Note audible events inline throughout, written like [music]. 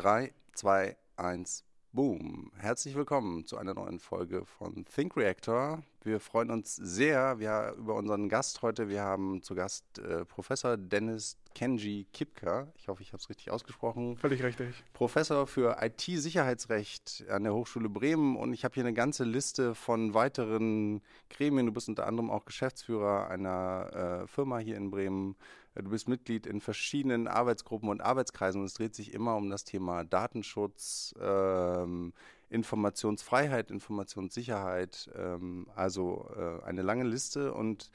3, 2, 1, boom. Herzlich willkommen zu einer neuen Folge von Think Reactor. Wir freuen uns sehr wir, über unseren Gast heute. Wir haben zu Gast äh, Professor Dennis Kenji Kipka. Ich hoffe, ich habe es richtig ausgesprochen. Völlig richtig. Professor für IT-Sicherheitsrecht an der Hochschule Bremen. Und ich habe hier eine ganze Liste von weiteren Gremien. Du bist unter anderem auch Geschäftsführer einer äh, Firma hier in Bremen. Du bist Mitglied in verschiedenen Arbeitsgruppen und Arbeitskreisen und es dreht sich immer um das Thema Datenschutz, ähm, Informationsfreiheit, Informationssicherheit. Ähm, also äh, eine lange Liste und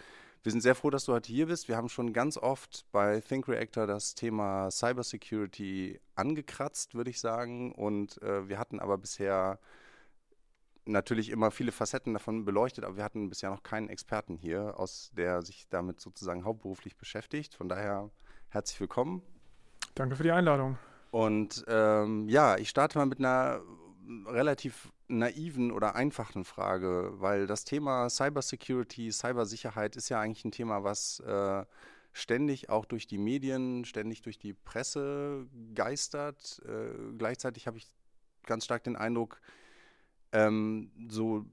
wir sind sehr froh, dass du heute hier bist. Wir haben schon ganz oft bei Think Reactor das Thema Cybersecurity angekratzt, würde ich sagen. Und äh, wir hatten aber bisher natürlich immer viele Facetten davon beleuchtet, aber wir hatten bisher noch keinen Experten hier, aus der sich damit sozusagen hauptberuflich beschäftigt. Von daher herzlich willkommen. Danke für die Einladung. Und ähm, ja, ich starte mal mit einer relativ naiven oder einfachen Frage, weil das Thema Cybersecurity, Cybersicherheit ist ja eigentlich ein Thema, was äh, ständig auch durch die Medien, ständig durch die Presse geistert. Äh, gleichzeitig habe ich ganz stark den Eindruck, ähm, so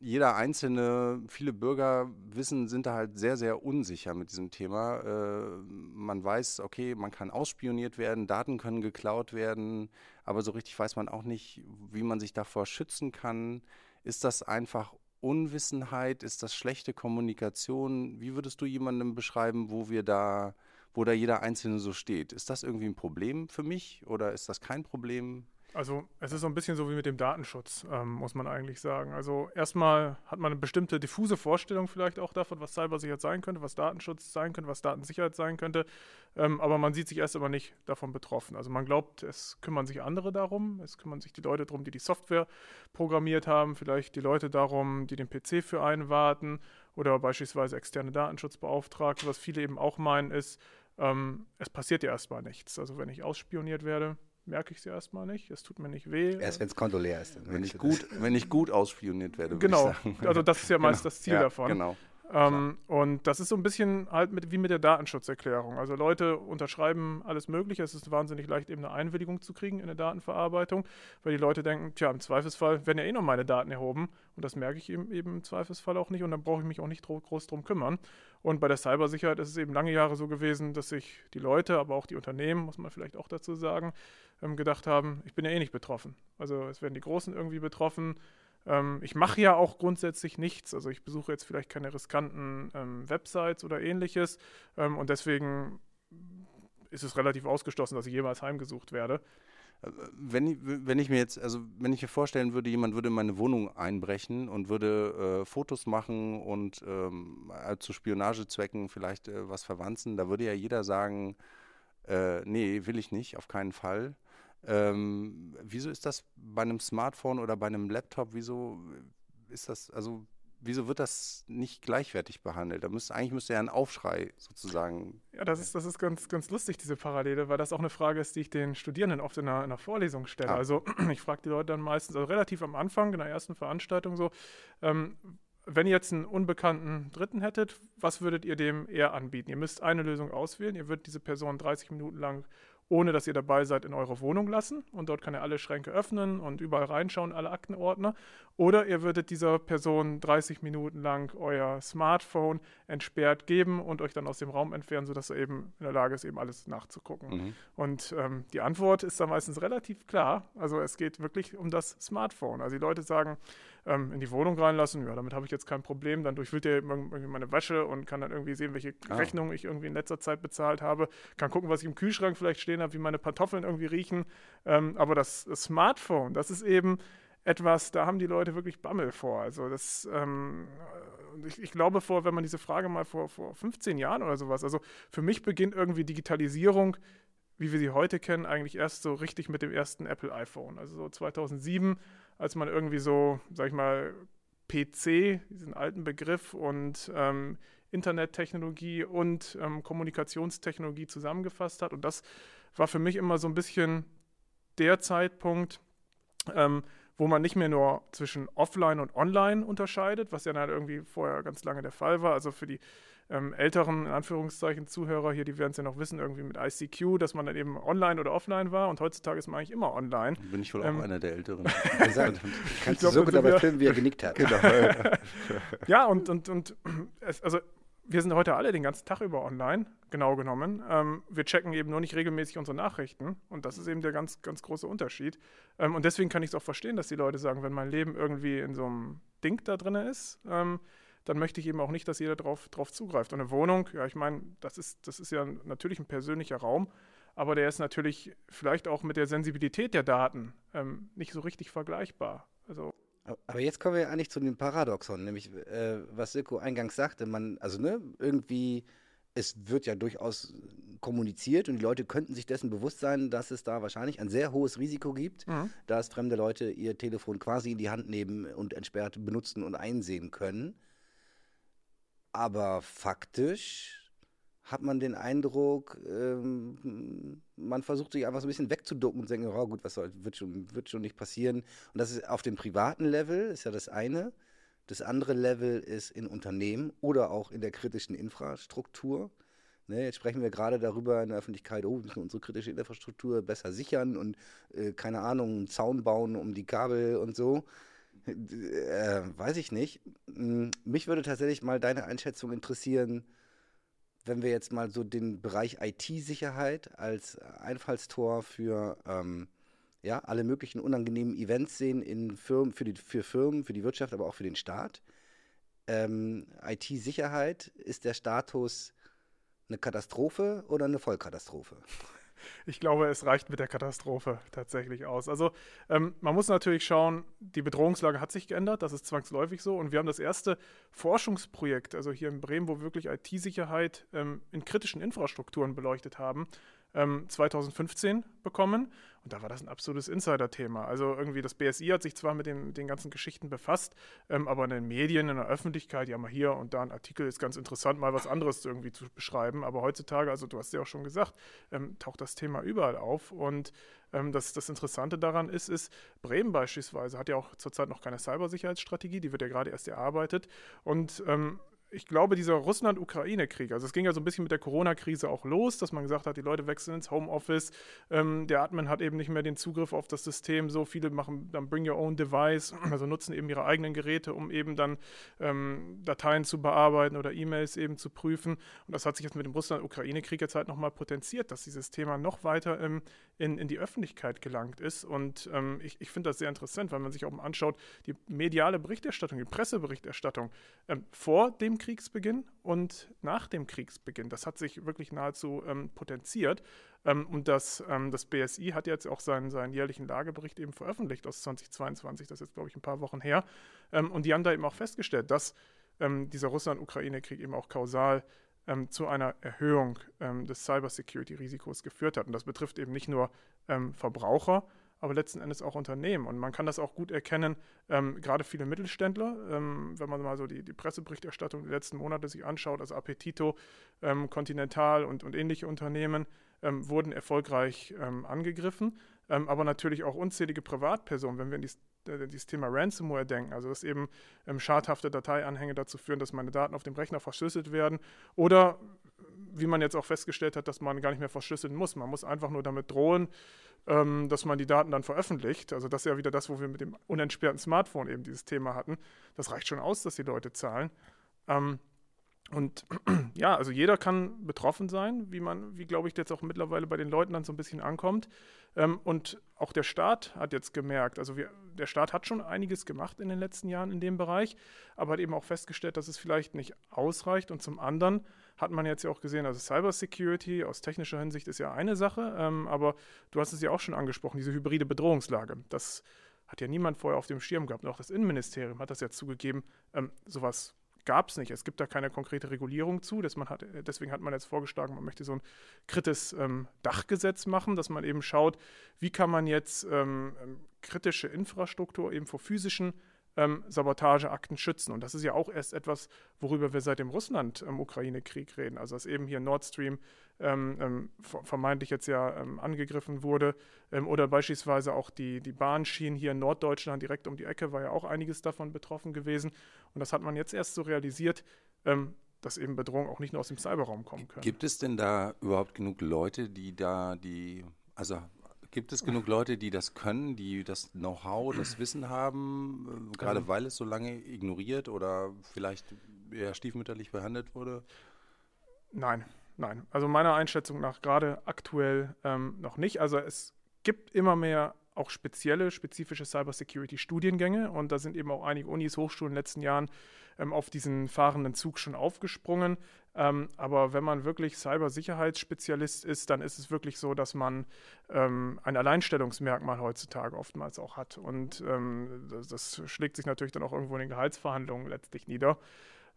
jeder einzelne, viele Bürger wissen, sind da halt sehr, sehr unsicher mit diesem Thema. Äh, man weiß, okay, man kann ausspioniert werden, Daten können geklaut werden, aber so richtig weiß man auch nicht, wie man sich davor schützen kann. Ist das einfach Unwissenheit? Ist das schlechte Kommunikation? Wie würdest du jemandem beschreiben, wo wir da, wo da jeder Einzelne so steht? Ist das irgendwie ein Problem für mich oder ist das kein Problem? Also es ist so ein bisschen so wie mit dem Datenschutz, ähm, muss man eigentlich sagen. Also erstmal hat man eine bestimmte diffuse Vorstellung vielleicht auch davon, was Cybersicherheit sein könnte, was Datenschutz sein könnte, was Datensicherheit sein könnte. Ähm, aber man sieht sich erst aber nicht davon betroffen. Also man glaubt, es kümmern sich andere darum, es kümmern sich die Leute darum, die die Software programmiert haben, vielleicht die Leute darum, die den PC für einen warten oder beispielsweise externe Datenschutzbeauftragte. Was viele eben auch meinen ist, ähm, es passiert ja erstmal nichts. Also wenn ich ausspioniert werde, merke ich sie erstmal nicht. Es tut mir nicht weh. Erst wenn das Konto leer ist. Wenn ich, gut, wenn ich gut ausspioniert werde. Genau, also das ist ja meist genau. das Ziel ja, davon. Genau. Ähm, und das ist so ein bisschen halt mit, wie mit der Datenschutzerklärung. Also Leute unterschreiben alles Mögliche. Es ist wahnsinnig leicht, eben eine Einwilligung zu kriegen in der Datenverarbeitung, weil die Leute denken, tja, im Zweifelsfall werden ja eh noch meine Daten erhoben. Und das merke ich eben, eben im Zweifelsfall auch nicht. Und dann brauche ich mich auch nicht groß drum kümmern. Und bei der Cybersicherheit ist es eben lange Jahre so gewesen, dass sich die Leute, aber auch die Unternehmen, muss man vielleicht auch dazu sagen, ähm, gedacht haben, ich bin ja eh nicht betroffen. Also es werden die Großen irgendwie betroffen. Ähm, ich mache ja auch grundsätzlich nichts. Also ich besuche jetzt vielleicht keine riskanten ähm, Websites oder ähnliches. Und deswegen ist es relativ ausgeschlossen, dass ich jemals heimgesucht werde. Wenn ich, wenn ich mir jetzt, also wenn ich mir vorstellen würde, jemand würde in meine Wohnung einbrechen und würde äh, Fotos machen und ähm, äh, zu Spionagezwecken vielleicht äh, was verwanzen, da würde ja jeder sagen, äh, nee, will ich nicht, auf keinen Fall. Ähm, wieso ist das bei einem Smartphone oder bei einem Laptop, wieso ist das, also wieso wird das nicht gleichwertig behandelt? Da müsste, eigentlich müsste ja ein Aufschrei sozusagen. Ja, das ist, das ist ganz, ganz lustig, diese Parallele, weil das auch eine Frage ist, die ich den Studierenden oft in einer, in einer Vorlesung stelle. Ah. Also [clears throat] ich frage die Leute dann meistens, also relativ am Anfang in der ersten Veranstaltung so, ähm, wenn ihr jetzt einen unbekannten Dritten hättet, was würdet ihr dem eher anbieten? Ihr müsst eine Lösung auswählen. Ihr würdet diese Person 30 Minuten lang ohne dass ihr dabei seid, in eure Wohnung lassen. Und dort kann er alle Schränke öffnen und überall reinschauen, alle Aktenordner. Oder ihr würdet dieser Person 30 Minuten lang euer Smartphone entsperrt geben und euch dann aus dem Raum entfernen, sodass er eben in der Lage ist, eben alles nachzugucken. Mhm. Und ähm, die Antwort ist dann meistens relativ klar. Also es geht wirklich um das Smartphone. Also die Leute sagen, ähm, in die Wohnung reinlassen, ja, damit habe ich jetzt kein Problem. Dann durchwühlt er irgendwie meine Wäsche und kann dann irgendwie sehen, welche ah. Rechnungen ich irgendwie in letzter Zeit bezahlt habe. Kann gucken, was ich im Kühlschrank vielleicht stehen habe, wie meine Pantoffeln irgendwie riechen. Ähm, aber das, das Smartphone, das ist eben etwas, da haben die Leute wirklich Bammel vor. Also das, ähm, ich, ich, glaube vor, wenn man diese Frage mal vor, vor 15 Jahren oder sowas, also für mich beginnt irgendwie Digitalisierung, wie wir sie heute kennen, eigentlich erst so richtig mit dem ersten Apple iPhone. Also so 2007, als man irgendwie so, sag ich mal, PC, diesen alten Begriff und ähm, Internettechnologie und ähm, Kommunikationstechnologie zusammengefasst hat. Und das war für mich immer so ein bisschen der Zeitpunkt, ähm, wo man nicht mehr nur zwischen Offline und Online unterscheidet, was ja dann irgendwie vorher ganz lange der Fall war. Also für die ähm, älteren, in Anführungszeichen, Zuhörer hier, die werden es ja noch wissen, irgendwie mit ICQ, dass man dann eben online oder offline war und heutzutage ist man eigentlich immer online. Bin ich wohl ähm, auch einer der Älteren. [laughs] Gesagt, kannst du so gut dabei filmen, wie er genickt hat. Genau. [laughs] ja, und, und, und es, also wir sind heute alle den ganzen Tag über online, genau genommen. Ähm, wir checken eben nur nicht regelmäßig unsere Nachrichten und das ist eben der ganz, ganz große Unterschied. Ähm, und deswegen kann ich es auch verstehen, dass die Leute sagen, wenn mein Leben irgendwie in so einem Ding da drin ist, ähm, dann möchte ich eben auch nicht, dass jeder drauf, drauf zugreift. Und eine Wohnung, ja, ich meine, das ist, das ist ja natürlich ein persönlicher Raum, aber der ist natürlich vielleicht auch mit der Sensibilität der Daten ähm, nicht so richtig vergleichbar. Also aber jetzt kommen wir eigentlich zu dem Paradoxon, nämlich äh, was Silko eingangs sagte, man, also ne, irgendwie, es wird ja durchaus kommuniziert und die Leute könnten sich dessen bewusst sein, dass es da wahrscheinlich ein sehr hohes Risiko gibt, mhm. dass fremde Leute ihr Telefon quasi in die Hand nehmen und entsperrt benutzen und einsehen können. Aber faktisch hat man den Eindruck, ähm, man versucht sich einfach so ein bisschen wegzuducken und denkt, oh gut, was soll, wird schon, wird schon nicht passieren. Und das ist auf dem privaten Level, ist ja das eine. Das andere Level ist in Unternehmen oder auch in der kritischen Infrastruktur. Ne, jetzt sprechen wir gerade darüber in der Öffentlichkeit, oh, wir müssen unsere kritische Infrastruktur besser sichern und, äh, keine Ahnung, einen Zaun bauen um die Kabel und so. Äh, weiß ich nicht. Hm, mich würde tatsächlich mal deine Einschätzung interessieren, wenn wir jetzt mal so den Bereich IT-Sicherheit als Einfallstor für ähm, ja, alle möglichen unangenehmen Events sehen in Firmen, für, die, für Firmen, für die Wirtschaft, aber auch für den Staat. Ähm, IT-Sicherheit, ist der Status eine Katastrophe oder eine Vollkatastrophe? Ich glaube, es reicht mit der Katastrophe tatsächlich aus. Also ähm, man muss natürlich schauen, die Bedrohungslage hat sich geändert, das ist zwangsläufig so. Und wir haben das erste Forschungsprojekt, also hier in Bremen, wo wir wirklich IT-Sicherheit ähm, in kritischen Infrastrukturen beleuchtet haben, ähm, 2015 bekommen. Und da war das ein absolutes Insider-Thema. Also irgendwie das BSI hat sich zwar mit den, den ganzen Geschichten befasst, ähm, aber in den Medien, in der Öffentlichkeit, ja mal hier und da ein Artikel ist ganz interessant, mal was anderes irgendwie zu beschreiben. Aber heutzutage, also du hast ja auch schon gesagt, ähm, taucht das Thema überall auf. Und ähm, das, das Interessante daran ist, ist, Bremen beispielsweise hat ja auch zurzeit noch keine Cybersicherheitsstrategie, die wird ja gerade erst erarbeitet. Und ähm, ich glaube, dieser Russland-Ukraine-Krieg, also es ging ja so ein bisschen mit der Corona-Krise auch los, dass man gesagt hat, die Leute wechseln ins Homeoffice, ähm, der Admin hat eben nicht mehr den Zugriff auf das System, so viele machen dann Bring Your Own Device, [clears throat] also nutzen eben ihre eigenen Geräte, um eben dann ähm, Dateien zu bearbeiten oder E-Mails eben zu prüfen. Und das hat sich jetzt mit dem Russland-Ukraine-Krieg jetzt halt nochmal potenziert, dass dieses Thema noch weiter ähm, in, in die Öffentlichkeit gelangt ist. Und ähm, ich, ich finde das sehr interessant, weil man sich auch mal anschaut, die mediale Berichterstattung, die Presseberichterstattung ähm, vor dem Kriegsbeginn und nach dem Kriegsbeginn. Das hat sich wirklich nahezu ähm, potenziert. Ähm, und das, ähm, das BSI hat jetzt auch seinen, seinen jährlichen Lagebericht eben veröffentlicht aus 2022. Das ist jetzt, glaube ich, ein paar Wochen her. Ähm, und die haben da eben auch festgestellt, dass ähm, dieser Russland-Ukraine-Krieg eben auch kausal ähm, zu einer Erhöhung des Cybersecurity-Risikos geführt hat. Und das betrifft eben nicht nur Verbraucher, aber letzten Endes auch Unternehmen. Und man kann das auch gut erkennen, ähm, gerade viele Mittelständler, ähm, wenn man mal so die, die Presseberichterstattung der letzten Monate sich anschaut, also Appetito, ähm, Continental und, und ähnliche Unternehmen ähm, wurden erfolgreich ähm, angegriffen. Ähm, aber natürlich auch unzählige Privatpersonen, wenn wir an dies, äh, dieses Thema Ransomware denken, also dass eben schadhafte Dateianhänge dazu führen, dass meine Daten auf dem Rechner verschlüsselt werden oder wie man jetzt auch festgestellt hat, dass man gar nicht mehr verschlüsseln muss. Man muss einfach nur damit drohen, ähm, dass man die Daten dann veröffentlicht. Also das ist ja wieder das, wo wir mit dem unentsperrten Smartphone eben dieses Thema hatten. Das reicht schon aus, dass die Leute zahlen. Ähm, und [clears throat] ja, also jeder kann betroffen sein, wie man, wie glaube ich jetzt auch mittlerweile bei den Leuten dann so ein bisschen ankommt. Ähm, und auch der Staat hat jetzt gemerkt, also wir, der Staat hat schon einiges gemacht in den letzten Jahren in dem Bereich, aber hat eben auch festgestellt, dass es vielleicht nicht ausreicht. Und zum anderen hat man jetzt ja auch gesehen, also Cybersecurity aus technischer Hinsicht ist ja eine Sache, ähm, aber du hast es ja auch schon angesprochen, diese hybride Bedrohungslage. Das hat ja niemand vorher auf dem Schirm gehabt. Und auch das Innenministerium hat das ja zugegeben, ähm, sowas gab es nicht. Es gibt da keine konkrete Regulierung zu. Man hat, deswegen hat man jetzt vorgeschlagen, man möchte so ein kritisches ähm, Dachgesetz machen, dass man eben schaut, wie kann man jetzt ähm, ähm kritische Infrastruktur eben vor physischen ähm, Sabotageakten schützen. Und das ist ja auch erst etwas, worüber wir seit dem Russland-Ukraine-Krieg reden. Also dass eben hier Nord Stream ähm, ähm, vermeintlich jetzt ja ähm, angegriffen wurde. Ähm, oder beispielsweise auch die, die Bahnschienen hier in Norddeutschland direkt um die Ecke war ja auch einiges davon betroffen gewesen. Und das hat man jetzt erst so realisiert. Ähm, dass eben Bedrohungen auch nicht nur aus dem Cyberraum kommen können. Gibt es denn da überhaupt genug Leute, die da die, also Gibt es genug Leute, die das können, die das Know-how, das [clears throat] Wissen haben, äh, gerade weil es so lange ignoriert oder vielleicht eher stiefmütterlich behandelt wurde? Nein, nein. Also meiner Einschätzung nach gerade aktuell ähm, noch nicht. Also es gibt immer mehr auch spezielle, spezifische Cybersecurity-Studiengänge und da sind eben auch einige Unis, Hochschulen in den letzten Jahren ähm, auf diesen fahrenden Zug schon aufgesprungen. Ähm, aber wenn man wirklich Cybersicherheitsspezialist ist, dann ist es wirklich so, dass man ähm, ein Alleinstellungsmerkmal heutzutage oftmals auch hat. Und ähm, das, das, schlägt sich natürlich dann auch irgendwo in den Gehaltsverhandlungen letztlich nieder.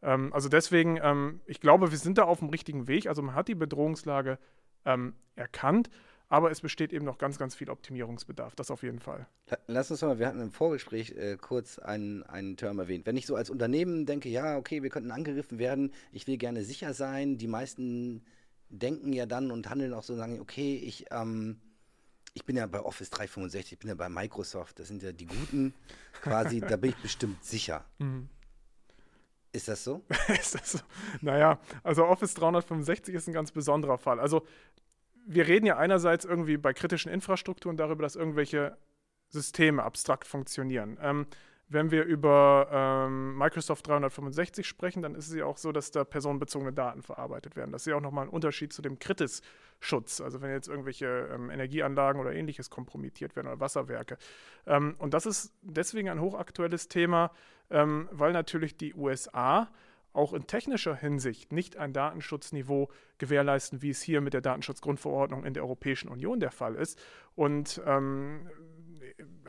Ähm, also deswegen, ähm, ich glaube, wir sind da auf dem richtigen Weg. Also man hat die Bedrohungslage ähm, erkannt. Aber es besteht eben noch ganz, ganz viel Optimierungsbedarf, das auf jeden Fall. Lass uns mal, wir hatten im Vorgespräch äh, kurz einen, einen Term erwähnt. Wenn ich so als Unternehmen denke, ja, okay, wir könnten angegriffen werden, ich will gerne sicher sein, die meisten denken ja dann und handeln auch so und sagen, okay, ich, ähm, ich bin ja bei Office 365, ich bin ja bei Microsoft, das sind ja die Guten [laughs] quasi, da bin ich bestimmt sicher. Mhm. Ist das so? [laughs] ist das so? Naja, also Office 365 ist ein ganz besonderer Fall. Also wir reden ja einerseits irgendwie bei kritischen Infrastrukturen darüber, dass irgendwelche Systeme abstrakt funktionieren. Ähm, wenn wir über ähm, Microsoft 365 sprechen, dann ist es ja auch so, dass da personenbezogene Daten verarbeitet werden. Das ist ja auch nochmal ein Unterschied zu dem Kritis-Schutz. Also wenn jetzt irgendwelche ähm, Energieanlagen oder ähnliches kompromittiert werden oder Wasserwerke. Ähm, und das ist deswegen ein hochaktuelles Thema, ähm, weil natürlich die USA auch in technischer Hinsicht nicht ein Datenschutzniveau gewährleisten, wie es hier mit der Datenschutzgrundverordnung in der Europäischen Union der Fall ist. Und ähm,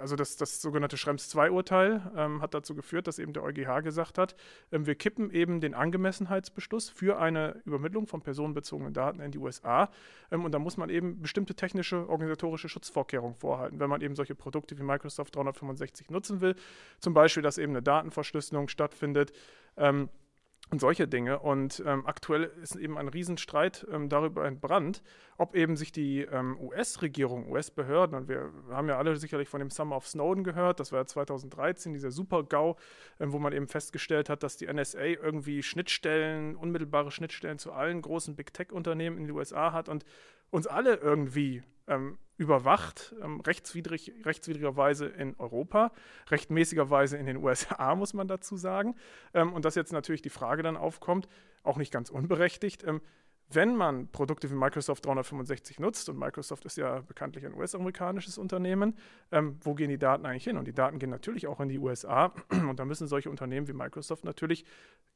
also das, das sogenannte Schrems II-Urteil ähm, hat dazu geführt, dass eben der EuGH gesagt hat, ähm, wir kippen eben den Angemessenheitsbeschluss für eine Übermittlung von personenbezogenen Daten in die USA. Ähm, und da muss man eben bestimmte technische, organisatorische Schutzvorkehrungen vorhalten, wenn man eben solche Produkte wie Microsoft 365 nutzen will. Zum Beispiel, dass eben eine Datenverschlüsselung stattfindet. Und solche Dinge. Und ähm, aktuell ist eben ein Riesenstreit ähm, darüber entbrannt, ob eben sich die ähm, US-Regierung, US-Behörden, und wir haben ja alle sicherlich von dem Summer of Snowden gehört, das war ja 2013, dieser Super-GAU, ähm, wo man eben festgestellt hat, dass die NSA irgendwie Schnittstellen, unmittelbare Schnittstellen zu allen großen Big Tech-Unternehmen in den USA hat und uns alle irgendwie ähm, überwacht, ähm, rechtswidrig, rechtswidrigerweise in Europa, rechtmäßigerweise in den [laughs] USA, muss man dazu sagen. Ähm, und dass jetzt natürlich die Frage dann aufkommt, auch nicht ganz unberechtigt, ähm, wenn man Produkte wie Microsoft 365 nutzt, und Microsoft ist ja bekanntlich ein US-amerikanisches Unternehmen, ähm, wo gehen die Daten eigentlich hin? Und die Daten gehen natürlich auch in die USA. Und da müssen solche Unternehmen wie Microsoft natürlich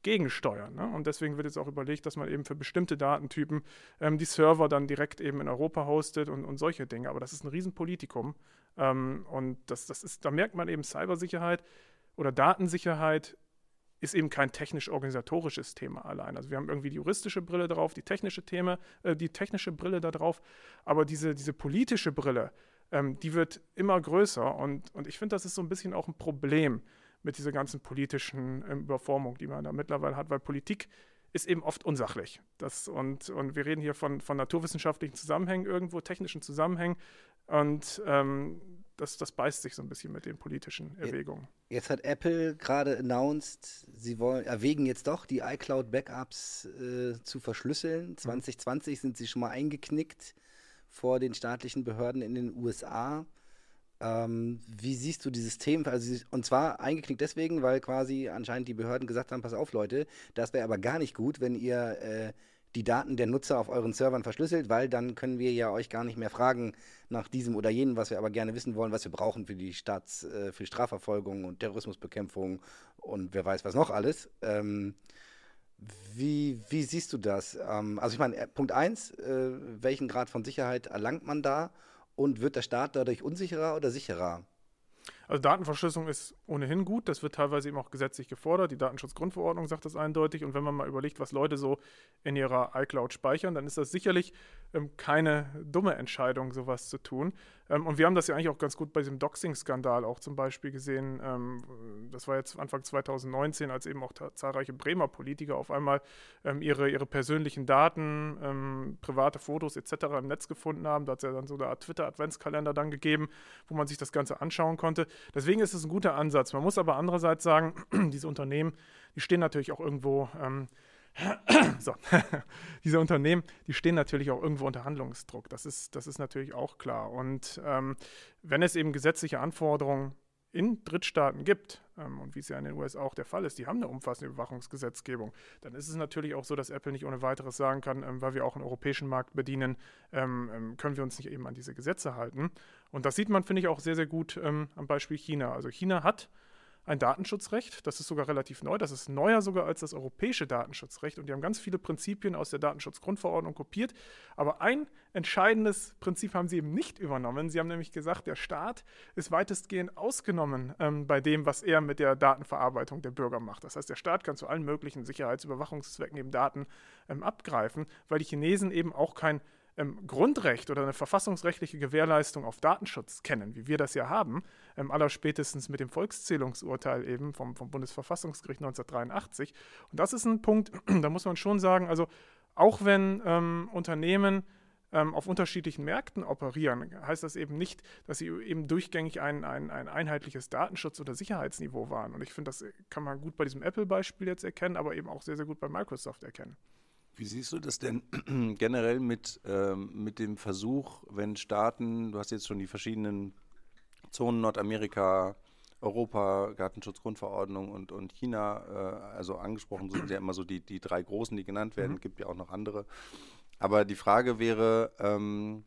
gegensteuern. Ne? Und deswegen wird jetzt auch überlegt, dass man eben für bestimmte Datentypen ähm, die Server dann direkt eben in Europa hostet und, und solche Dinge. Aber das ist ein Riesenpolitikum. Ähm, und das, das ist, da merkt man eben Cybersicherheit oder Datensicherheit ist eben kein technisch-organisatorisches Thema allein. Also wir haben irgendwie die juristische Brille drauf, die technische Thema, äh, die technische Brille da drauf, aber diese, diese politische Brille, ähm, die wird immer größer und, und ich finde, das ist so ein bisschen auch ein Problem mit dieser ganzen politischen ähm, Überformung, die man da mittlerweile hat, weil Politik ist eben oft unsachlich. Das, und, und wir reden hier von, von naturwissenschaftlichen Zusammenhängen irgendwo, technischen Zusammenhängen. Und ähm, das, das beißt sich so ein bisschen mit den politischen Erwägungen. Jetzt hat Apple gerade announced, sie wollen, erwägen jetzt doch, die iCloud-Backups äh, zu verschlüsseln. 2020 mhm. sind sie schon mal eingeknickt vor den staatlichen Behörden in den USA. Ähm, wie siehst du dieses Thema? Also, und zwar eingeknickt deswegen, weil quasi anscheinend die Behörden gesagt haben: Pass auf, Leute, das wäre aber gar nicht gut, wenn ihr äh, die Daten der Nutzer auf euren Servern verschlüsselt, weil dann können wir ja euch gar nicht mehr fragen nach diesem oder jenem, was wir aber gerne wissen wollen, was wir brauchen für die Staats, äh, für Strafverfolgung und Terrorismusbekämpfung und wer weiß was noch alles. Ähm, wie, wie siehst du das? Ähm, also ich meine, äh, Punkt 1, äh, welchen Grad von Sicherheit erlangt man da und wird der Staat dadurch unsicherer oder sicherer? Also Datenverschlüsselung ist ohnehin gut, das wird teilweise eben auch gesetzlich gefordert. Die Datenschutzgrundverordnung sagt das eindeutig. Und wenn man mal überlegt, was Leute so in ihrer iCloud speichern, dann ist das sicherlich ähm, keine dumme Entscheidung, sowas zu tun. Ähm, und wir haben das ja eigentlich auch ganz gut bei diesem Doxing-Skandal auch zum Beispiel gesehen. Ähm, das war jetzt Anfang 2019, als eben auch zahlreiche Bremer Politiker auf einmal ähm, ihre, ihre persönlichen Daten, ähm, private Fotos etc. im Netz gefunden haben. Da hat es ja dann so eine Art Twitter-Adventskalender dann gegeben, wo man sich das Ganze anschauen konnte. Deswegen ist es ein guter Ansatz. Man muss aber andererseits sagen, [clears throat] diese Unternehmen, die stehen natürlich auch irgendwo ähm, so. [laughs] diese Unternehmen, die stehen natürlich auch irgendwo unter Handlungsdruck. Das ist, das ist natürlich auch klar. Und ähm, wenn es eben gesetzliche Anforderungen in Drittstaaten gibt, ähm, und wie es ja in den USA auch der Fall ist, die haben eine umfassende Überwachungsgesetzgebung, dann ist es natürlich auch so, dass Apple nicht ohne weiteres sagen kann, ähm, weil wir auch einen europäischen Markt bedienen, ähm, ähm können wir uns nicht eben an diese Gesetze halten. Und das sieht man, finde ich, auch sehr, sehr gut ähm, am Beispiel China. Also China hat ein Datenschutzrecht. Das ist sogar relativ neu. Das ist neuer sogar als das europäische Datenschutzrecht. Und die haben ganz viele Prinzipien aus der Datenschutzgrundverordnung kopiert. Aber ein entscheidendes Prinzip haben sie eben nicht übernommen. Sie haben nämlich gesagt, der Staat ist weitestgehend ausgenommen ähm, bei dem, was er mit der Datenverarbeitung der Bürger macht. Das heißt, der Staat kann zu allen möglichen Sicherheitsüberwachungszwecken eben Daten ähm, abgreifen, weil die Chinesen eben auch kein ähm, Grundrecht oder eine verfassungsrechtliche Gewährleistung auf Datenschutz kennen, wie wir das ja haben, ähm, allerspätestens mit dem Volkszählungsurteil eben vom, vom Bundesverfassungsgericht 1983. Und das ist ein Punkt, [clears throat] da muss man schon sagen, also auch wenn ähm, Unternehmen ähm, auf unterschiedlichen Märkten operieren, heißt das eben nicht, dass sie eben durchgängig ein, ein, ein einheitliches Datenschutz- oder Sicherheitsniveau waren. Und ich finde, das kann man gut bei diesem Apple-Beispiel jetzt erkennen, aber eben auch sehr, sehr gut bei Microsoft erkennen. Wie siehst du das denn [clears throat] generell mit, ähm, mit dem Versuch, wenn Staaten, du hast jetzt schon die verschiedenen Zonen Nordamerika, Europa, Gartenschutzgrundverordnung und, und China, äh, also angesprochen sind ja immer so die, die drei großen, die genannt werden, mhm. gibt ja auch noch andere. Aber die Frage wäre, ähm,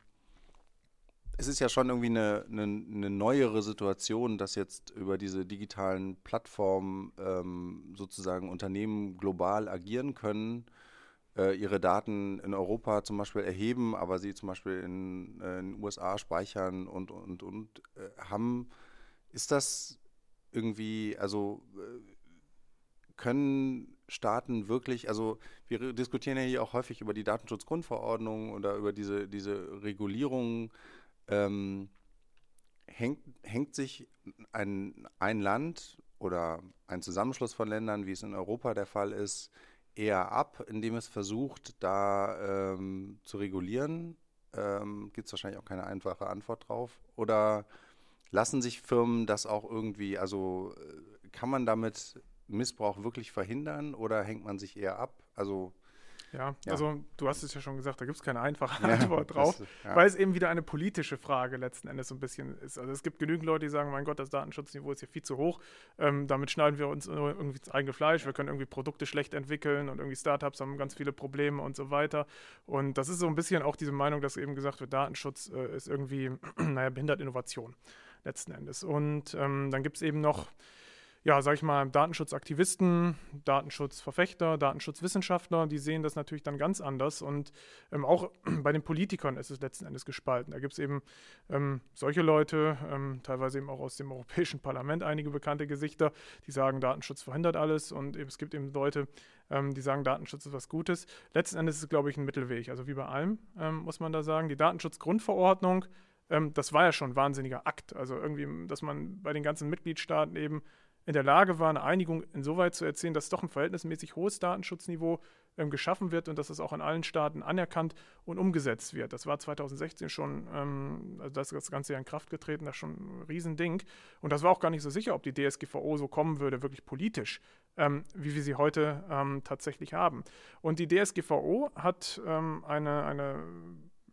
es ist ja schon irgendwie eine, eine, eine, neuere Situation, dass jetzt über diese digitalen Plattformen ähm, sozusagen Unternehmen global agieren können äh, ihre Daten in Europa zum Beispiel erheben, aber sie zum Beispiel in, äh, in den USA speichern und, und, und äh, haben. Ist das irgendwie, also äh, können Staaten wirklich, also wir diskutieren ja hier auch häufig über die Datenschutzgrundverordnung oder über diese, diese Regulierung. Ähm, hängt, hängt sich ein, ein Land oder ein Zusammenschluss von Ländern, wie es in Europa der Fall ist, eher ab, indem es versucht, da ähm, zu regulieren? Ähm, Gibt es wahrscheinlich auch keine einfache Antwort drauf. Oder lassen sich Firmen das auch irgendwie, also äh, kann man damit Missbrauch wirklich verhindern oder hängt man sich eher ab? Also ja, ja, also du hast es ja schon gesagt, da gibt es keine einfache Antwort drauf, das, ja. weil es eben wieder eine politische Frage letzten Endes so ein bisschen ist. Also es gibt genügend Leute, die sagen, mein Gott, das Datenschutzniveau ist hier viel zu hoch, ähm, damit schneiden wir uns irgendwie ins eigene Fleisch, wir können irgendwie Produkte schlecht entwickeln und irgendwie Startups haben ganz viele Probleme und so weiter. Und das ist so ein bisschen auch diese Meinung, dass eben gesagt wird, Datenschutz äh, ist irgendwie, [clears throat] naja, behindert Innovation letzten Endes. Und ähm, dann gibt es eben noch ja, sag ich mal, Datenschutzaktivisten, Datenschutzverfechter, Datenschutzwissenschaftler, die sehen das natürlich dann ganz anders. Und ähm, auch [clears throat] bei den Politikern ist es letzten Endes gespalten. Da gibt es eben ähm, solche Leute, ähm, teilweise eben auch aus dem [laughs] Europäischen Parlament einige bekannte Gesichter, die sagen, Datenschutz verhindert alles. Und es gibt eben Leute, ähm, die sagen, Datenschutz ist was Gutes. Letzten Endes ist es, glaube ich, ein Mittelweg. Also wie bei allem, ähm, muss man da sagen. Die Datenschutzgrundverordnung, ähm, das war ja schon ein wahnsinniger Akt. Also irgendwie, dass man bei den ganzen Mitgliedstaaten eben in der Lage war, eine Einigung insoweit zu erzielen, dass doch ein verhältnismäßig hohes Datenschutzniveau ähm, geschaffen wird und dass es auch in allen Staaten anerkannt und umgesetzt wird. Das war 2016 schon, ähm, also das, das Ganze ja in Kraft getreten, das ist schon ein Riesending. Und das war auch gar nicht so sicher, ob die DSGVO so kommen würde, wirklich politisch, ähm, wie wir sie heute ähm, tatsächlich haben. Und die DSGVO hat ähm, eine, eine,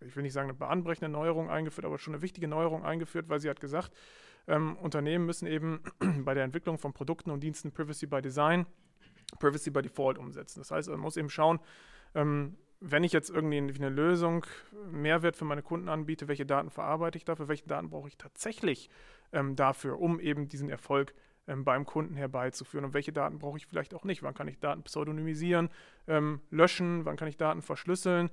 ich will nicht sagen eine bahnbrechende Neuerung eingeführt, aber schon eine wichtige Neuerung eingeführt, weil sie hat gesagt, ähm, Unternehmen müssen eben [clears throat] bei der Entwicklung von Produkten und Diensten Privacy by Design, Privacy by Default umsetzen. Das heißt, man muss eben schauen, ähm, wenn ich jetzt irgendwie eine Lösung, Mehrwert für meine Kunden anbiete, welche Daten verarbeite ich dafür, welche Daten brauche ich tatsächlich ähm, dafür, um eben diesen Erfolg ähm, beim Kunden herbeizuführen und welche Daten brauche ich vielleicht auch nicht. Wann kann ich Daten pseudonymisieren, ähm, löschen, wann kann ich Daten verschlüsseln.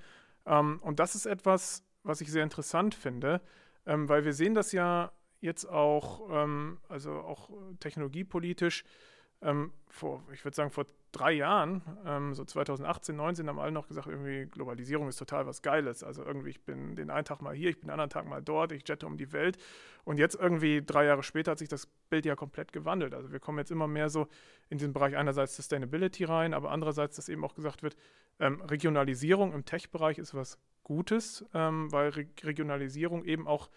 Ähm, und das ist etwas, was ich sehr interessant finde, ähm, weil wir sehen das ja jetzt auch, ähm, also auch technologiepolitisch, ähm, vor, ich würde sagen, vor drei Jahren, ähm, so 2018, 19, haben alle noch gesagt, irgendwie Globalisierung ist total was Geiles. Also irgendwie, ich bin den einen Tag mal hier, ich bin den anderen Tag mal dort, ich jette um die Welt. Und jetzt irgendwie drei Jahre später hat sich das Bild ja komplett gewandelt. Also wir kommen jetzt immer mehr so in den Bereich einerseits Sustainability rein, aber andererseits, dass eben auch gesagt wird, ähm, Regionalisierung im Tech-Bereich ist was Gutes, ähm, weil Re Regionalisierung eben auch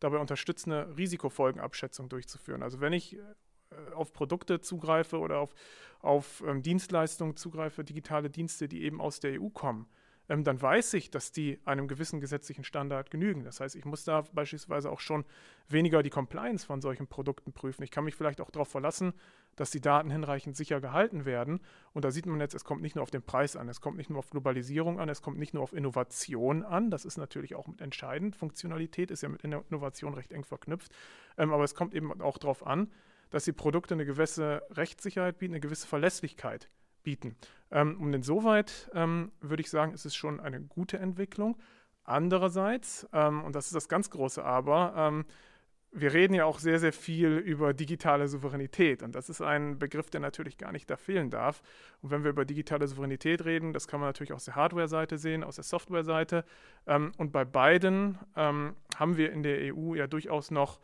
dabei unterstützt, eine Risikofolgenabschätzung durchzuführen. Also wenn ich äh, auf Produkte zugreife oder auf, auf ähm, Dienstleistungen zugreife, digitale Dienste, die eben aus der EU kommen, ähm, dann weiß ich, dass die einem gewissen gesetzlichen Standard genügen. Das heißt, ich muss da beispielsweise auch schon weniger die Compliance von solchen Produkten prüfen. Ich kann mich vielleicht auch darauf verlassen, dass die Daten hinreichend sicher gehalten werden. Und da sieht man jetzt, es kommt nicht nur auf den Preis an, es kommt nicht nur auf Globalisierung an, es kommt nicht nur auf Innovation an. Das ist natürlich auch mit entscheidend. Funktionalität ist ja mit Innovation recht eng verknüpft. Ähm, aber es kommt eben auch darauf an, dass die Produkte eine gewisse Rechtssicherheit bieten, eine gewisse Verlässlichkeit bieten. Ähm, und insoweit ähm, würde ich sagen, ist es schon eine gute Entwicklung. Andererseits, ähm, und das ist das ganz große Aber, ähm, wir reden ja auch sehr, sehr viel über digitale Souveränität. Und das ist ein Begriff, der natürlich gar nicht da fehlen darf. Und wenn wir über digitale Souveränität reden, das kann man natürlich aus der Hardware-Seite sehen, aus der Software-Seite. Ähm, und bei beiden ähm, haben wir in der EU ja durchaus noch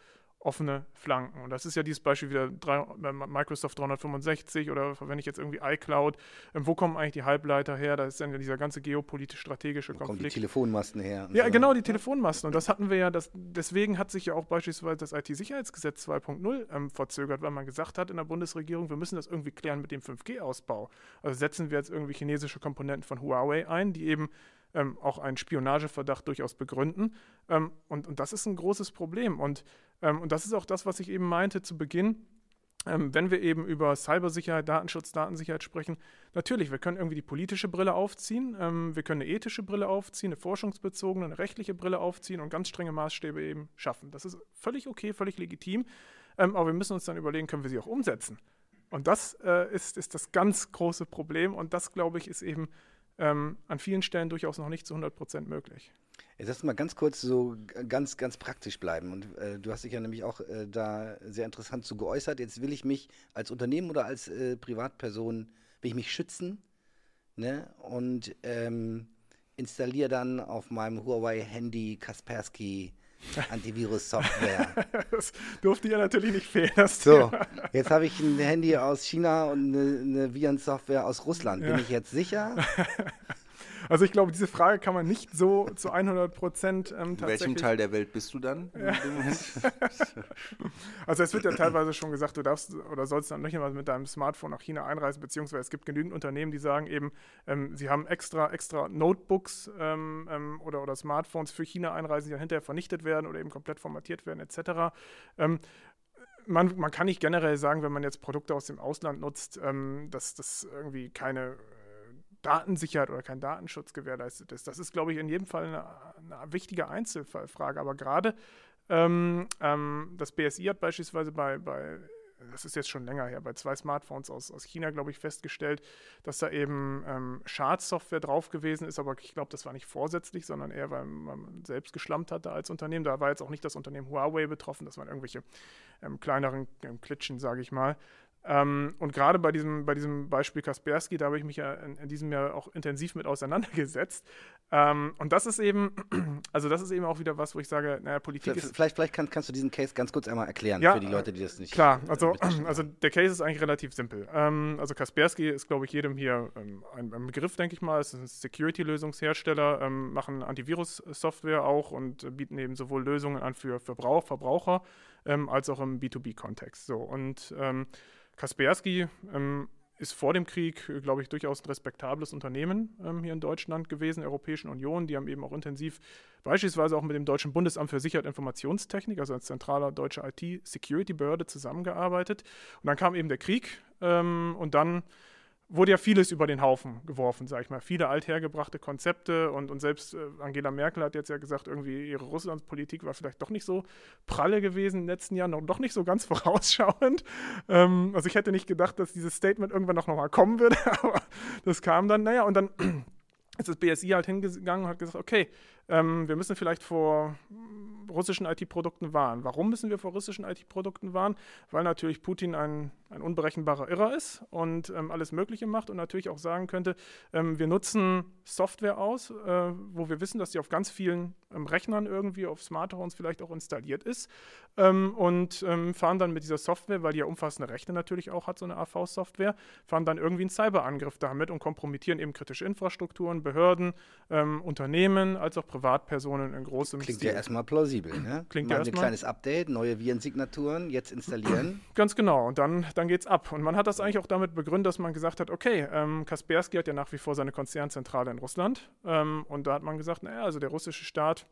offene Flanken. Und das ist ja dieses Beispiel wieder drei, äh, Microsoft 365 oder wenn ich jetzt irgendwie iCloud, ähm, wo kommen eigentlich die Halbleiter her? Da ist dann ja dieser ganze geopolitisch-strategische Konflikt. Kommen die Telefonmasten her. Ja, so. genau, die Telefonmasten. Und das hatten wir ja, das, deswegen hat sich ja auch beispielsweise das IT-Sicherheitsgesetz 2.0 ähm, verzögert, weil man gesagt hat in der Bundesregierung, wir müssen das irgendwie klären mit dem 5G-Ausbau. Also setzen wir jetzt irgendwie chinesische Komponenten von Huawei ein, die eben ähm, auch einen Spionageverdacht durchaus begründen. Ähm, und, und das ist ein großes Problem. Und, ähm, und das ist auch das, was ich eben meinte zu Beginn. Ähm, wenn wir eben über Cybersicherheit, Datenschutz, Datensicherheit sprechen, natürlich, wir können irgendwie die politische Brille aufziehen, ähm, wir können eine ethische Brille aufziehen, eine forschungsbezogene, eine rechtliche Brille aufziehen und ganz strenge Maßstäbe eben schaffen. Das ist völlig okay, völlig legitim. Ähm, aber wir müssen uns dann überlegen, können wir sie auch umsetzen? Und das äh, ist, ist das ganz große Problem. Und das, glaube ich, ist eben ähm, an vielen Stellen durchaus noch nicht zu 100 Prozent möglich. Jetzt lass mal ganz kurz so ganz, ganz praktisch bleiben. Und äh, du hast dich ja nämlich auch äh, da sehr interessant zu geäußert. Jetzt will ich mich als Unternehmen oder als äh, Privatperson, will ich mich schützen ne? und ähm, installiere dann auf meinem Huawei-Handy Kaspersky Antivirus-Software. [laughs] das durfte ja natürlich nicht fehlen. so, jetzt habe ich ein Handy aus China und eine, eine Virensoftware aus Russland. Bin ja. ich jetzt sicher? [laughs] Also ich glaube, diese Frage kann man nicht so zu 100 Prozent ähm, tatsächlich... In welchem Teil der Welt bist du dann? Ja. [laughs] also es wird ja teilweise schon gesagt, du darfst oder sollst dann nicht immer mit deinem Smartphone nach China einreisen, beziehungsweise es gibt genügend Unternehmen, die sagen eben, ähm, sie haben extra, extra Notebooks ähm, ähm oder, oder Smartphones für China einreisen, die dann hinterher vernichtet werden oder eben komplett formatiert werden etc. Ähm, man, man, kann nicht generell sagen, wenn man jetzt Produkte aus dem Ausland nutzt, ähm, dass das irgendwie keine Datensicherheit oder kein Datenschutz gewährleistet ist. Das ist, glaube ich, in jedem Fall eine, eine wichtige Einzelfallfrage. Aber gerade ähm, ähm, das BSI hat beispielsweise bei, bei, das ist jetzt schon länger her, bei zwei Smartphones aus, aus China, glaube ich, festgestellt, dass da eben ähm, Schadsoftware drauf gewesen ist. Aber ich glaube, das war nicht vorsätzlich, sondern eher, weil man selbst geschlampt hatte als Unternehmen. Da war jetzt auch nicht das Unternehmen Huawei betroffen, das waren irgendwelche ähm, kleineren ähm, Klitschen, sage ich mal. Ähm, und gerade bei diesem, bei diesem Beispiel Kaspersky, da habe ich mich ja in, in diesem Jahr auch intensiv mit auseinandergesetzt. Ähm, und das ist eben, [clears throat] also das ist eben auch wieder was, wo ich sage, naja, Politik vielleicht, ist. Vielleicht, vielleicht kann, kannst du diesen Case ganz kurz einmal erklären ja, für die Leute, die das nicht. Klar, also, [clears throat] also der Case ist eigentlich relativ simpel. Ähm, also Kaspersky ist, glaube ich, jedem hier ähm, ein, ein, Begriff, denke ich mal. Es ist ein Security-Lösungshersteller, ähm, machen Antivirus-Software auch und bieten eben sowohl Lösungen an für Verbrauch, Verbraucher ähm, als auch im B2B-Kontext. So und Kaspersky ähm, ist vor dem Krieg, glaube ich, durchaus ein respektables Unternehmen ähm, hier in Deutschland gewesen, Europäischen Union. Die haben eben auch intensiv beispielsweise auch mit dem Deutschen Bundesamt für Sicherheit und Informationstechnik, also als zentraler deutscher IT-Security-Behörde, zusammengearbeitet. Und dann kam eben der Krieg ähm, und dann wurde ja vieles über den Haufen geworfen, sage ich mal. Viele althergebrachte Konzepte und, und selbst äh, Angela Merkel hat jetzt ja gesagt, irgendwie ihre Russlandspolitik war vielleicht doch nicht so pralle gewesen in den letzten Jahren, noch, doch nicht so ganz [laughs] vorausschauend. Ähm, also ich hätte nicht gedacht, dass dieses Statement irgendwann noch, noch mal kommen würde, [laughs] aber das kam dann, naja, und dann [clears throat] ist das BSI halt hingegangen und hat gesagt, okay, ähm, wir müssen vielleicht vor russischen IT-Produkten warnen. Warum müssen wir vor russischen IT-Produkten warnen? Weil natürlich Putin ein, ein unberechenbarer Irrer ist und ähm, alles Mögliche macht und natürlich auch sagen könnte, ähm, wir nutzen Software aus, äh, wo wir wissen, dass sie auf ganz vielen ähm, Rechnern irgendwie, auf Smartphones vielleicht auch installiert ist ähm, und ähm, fahren dann mit dieser Software, weil die ja umfassende Rechte natürlich auch hat, so eine AV-Software, fahren dann irgendwie einen Cyberangriff damit und kompromittieren eben kritische Infrastrukturen, Behörden, Unternehmen als auch Privatpersonen in großem Klingt Stil. ja erstmal plausibel, ne? Klingt Mal ja ein erstmal- kleines Update, neue Virensignaturen, jetzt installieren. Ganz genau. Und dann, dann geht's ab. Und man hat das eigentlich auch damit begründet, dass man gesagt hat, okay, ähm, Kaspersky hat ja nach wie vor seine Konzernzentrale in Russland. Ähm, und da hat man gesagt, naja, also der russische Staat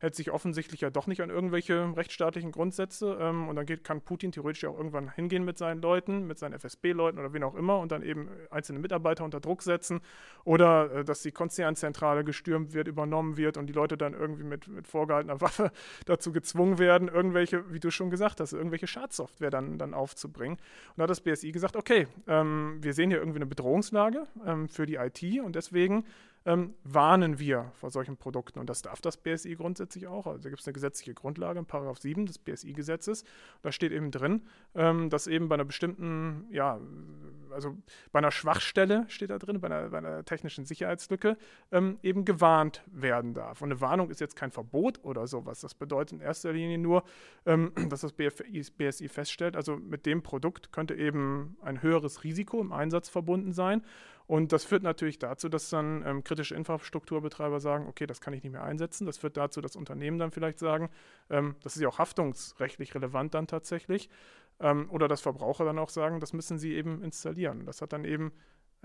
hält sich offensichtlich ja doch nicht an irgendwelche rechtsstaatlichen Grundsätze. Ähm, und dann geht, kann Putin theoretisch ja auch irgendwann hingehen mit seinen Leuten, mit seinen FSB-Leuten oder wen auch immer und dann eben einzelne Mitarbeiter unter Druck setzen. Oder äh, dass die Konzernzentrale gestürmt wird, übernommen wird und die Leute dann irgendwie mit, mit vorgehaltener Waffe [laughs] dazu gezwungen werden, irgendwelche, wie du schon gesagt hast, irgendwelche Schadsoftware dann, dann aufzubringen. Und da hat das BSI gesagt, okay, ähm, wir sehen hier irgendwie eine Bedrohungslage ähm, für die IT und deswegen ähm, warnen wir vor solchen Produkten. Und das darf das BSI grundsätzlich auch. Also da gibt es eine gesetzliche Grundlage in Paragraph 7 des BSI-Gesetzes. Da steht eben drin, ähm, dass eben bei einer bestimmten, ja, also bei einer Schwachstelle steht da drin, bei einer, bei einer technischen Sicherheitslücke, ähm, eben gewarnt werden darf. Und eine Warnung ist jetzt kein Verbot oder sowas. Das bedeutet in erster Linie nur, ähm, dass das BFI, BSI feststellt, also mit dem Produkt könnte eben ein höheres Risiko im Einsatz verbunden sein. Und das führt natürlich dazu, dass dann ähm, kritische Infrastrukturbetreiber sagen, okay, das kann ich nicht mehr einsetzen. Das führt dazu, dass Unternehmen dann vielleicht sagen, ähm, das ist ja auch haftungsrechtlich relevant dann tatsächlich. Ähm, oder dass Verbraucher dann auch sagen, das müssen sie eben installieren. Das hat dann eben,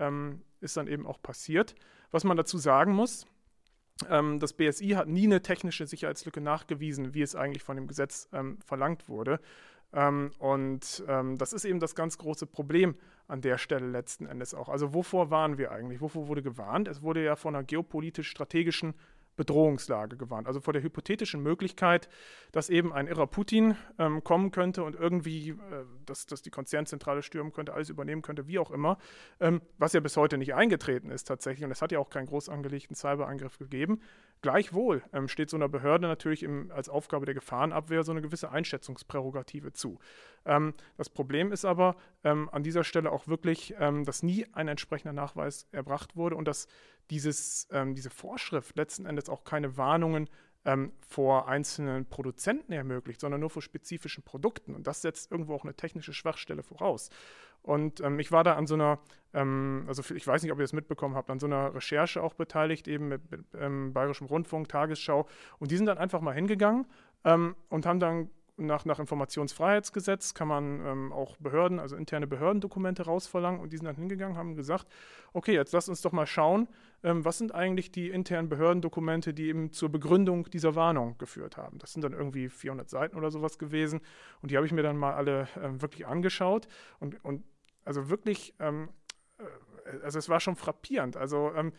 ähm, ist dann eben auch passiert. Was man dazu sagen muss, ähm, das BSI hat nie eine technische Sicherheitslücke nachgewiesen, wie es eigentlich von dem Gesetz ähm, verlangt wurde. Ähm, und ähm, das ist eben das ganz große Problem an der Stelle letzten Endes auch. Also wovor waren wir eigentlich? Wovor wurde gewarnt? Es wurde ja von einer geopolitisch-strategischen Bedrohungslage gewarnt. Also vor der hypothetischen Möglichkeit, dass eben ein irrer Putin ähm, kommen könnte und irgendwie, äh, dass, dass die Konzernzentrale stürmen könnte, alles übernehmen könnte, wie auch immer, ähm, was ja bis heute nicht eingetreten ist tatsächlich. Und es hat ja auch keinen groß angelegten Cyberangriff gegeben. Gleichwohl ähm, steht so einer Behörde natürlich im, als Aufgabe der Gefahrenabwehr so eine gewisse Einschätzungsprärogative zu. Ähm, das Problem ist aber ähm, an dieser Stelle auch wirklich, ähm, dass nie ein entsprechender Nachweis erbracht wurde und dass dieses, ähm, diese Vorschrift letzten Endes auch keine Warnungen ähm, vor einzelnen Produzenten ermöglicht, sondern nur vor spezifischen Produkten. Und das setzt irgendwo auch eine technische Schwachstelle voraus. Und ähm, ich war da an so einer, ähm, also ich weiß nicht, ob ihr das mitbekommen habt, an so einer Recherche auch beteiligt, eben mit, mit ähm, Bayerischem Rundfunk, Tagesschau. Und die sind dann einfach mal hingegangen ähm, und haben dann nach, nach Informationsfreiheitsgesetz kann man ähm, auch Behörden, also interne Behördendokumente rausverlangen und die sind dann hingegangen, haben gesagt, okay, jetzt lass uns doch mal schauen, ähm, was sind eigentlich die internen Behördendokumente, die eben zur Begründung dieser Warnung geführt haben. Das sind dann irgendwie 400 Seiten oder sowas gewesen und die habe ich mir dann mal alle wirklich angeschaut und, und also wirklich, ähm, äh, also es war schon frappierend. Also ähm,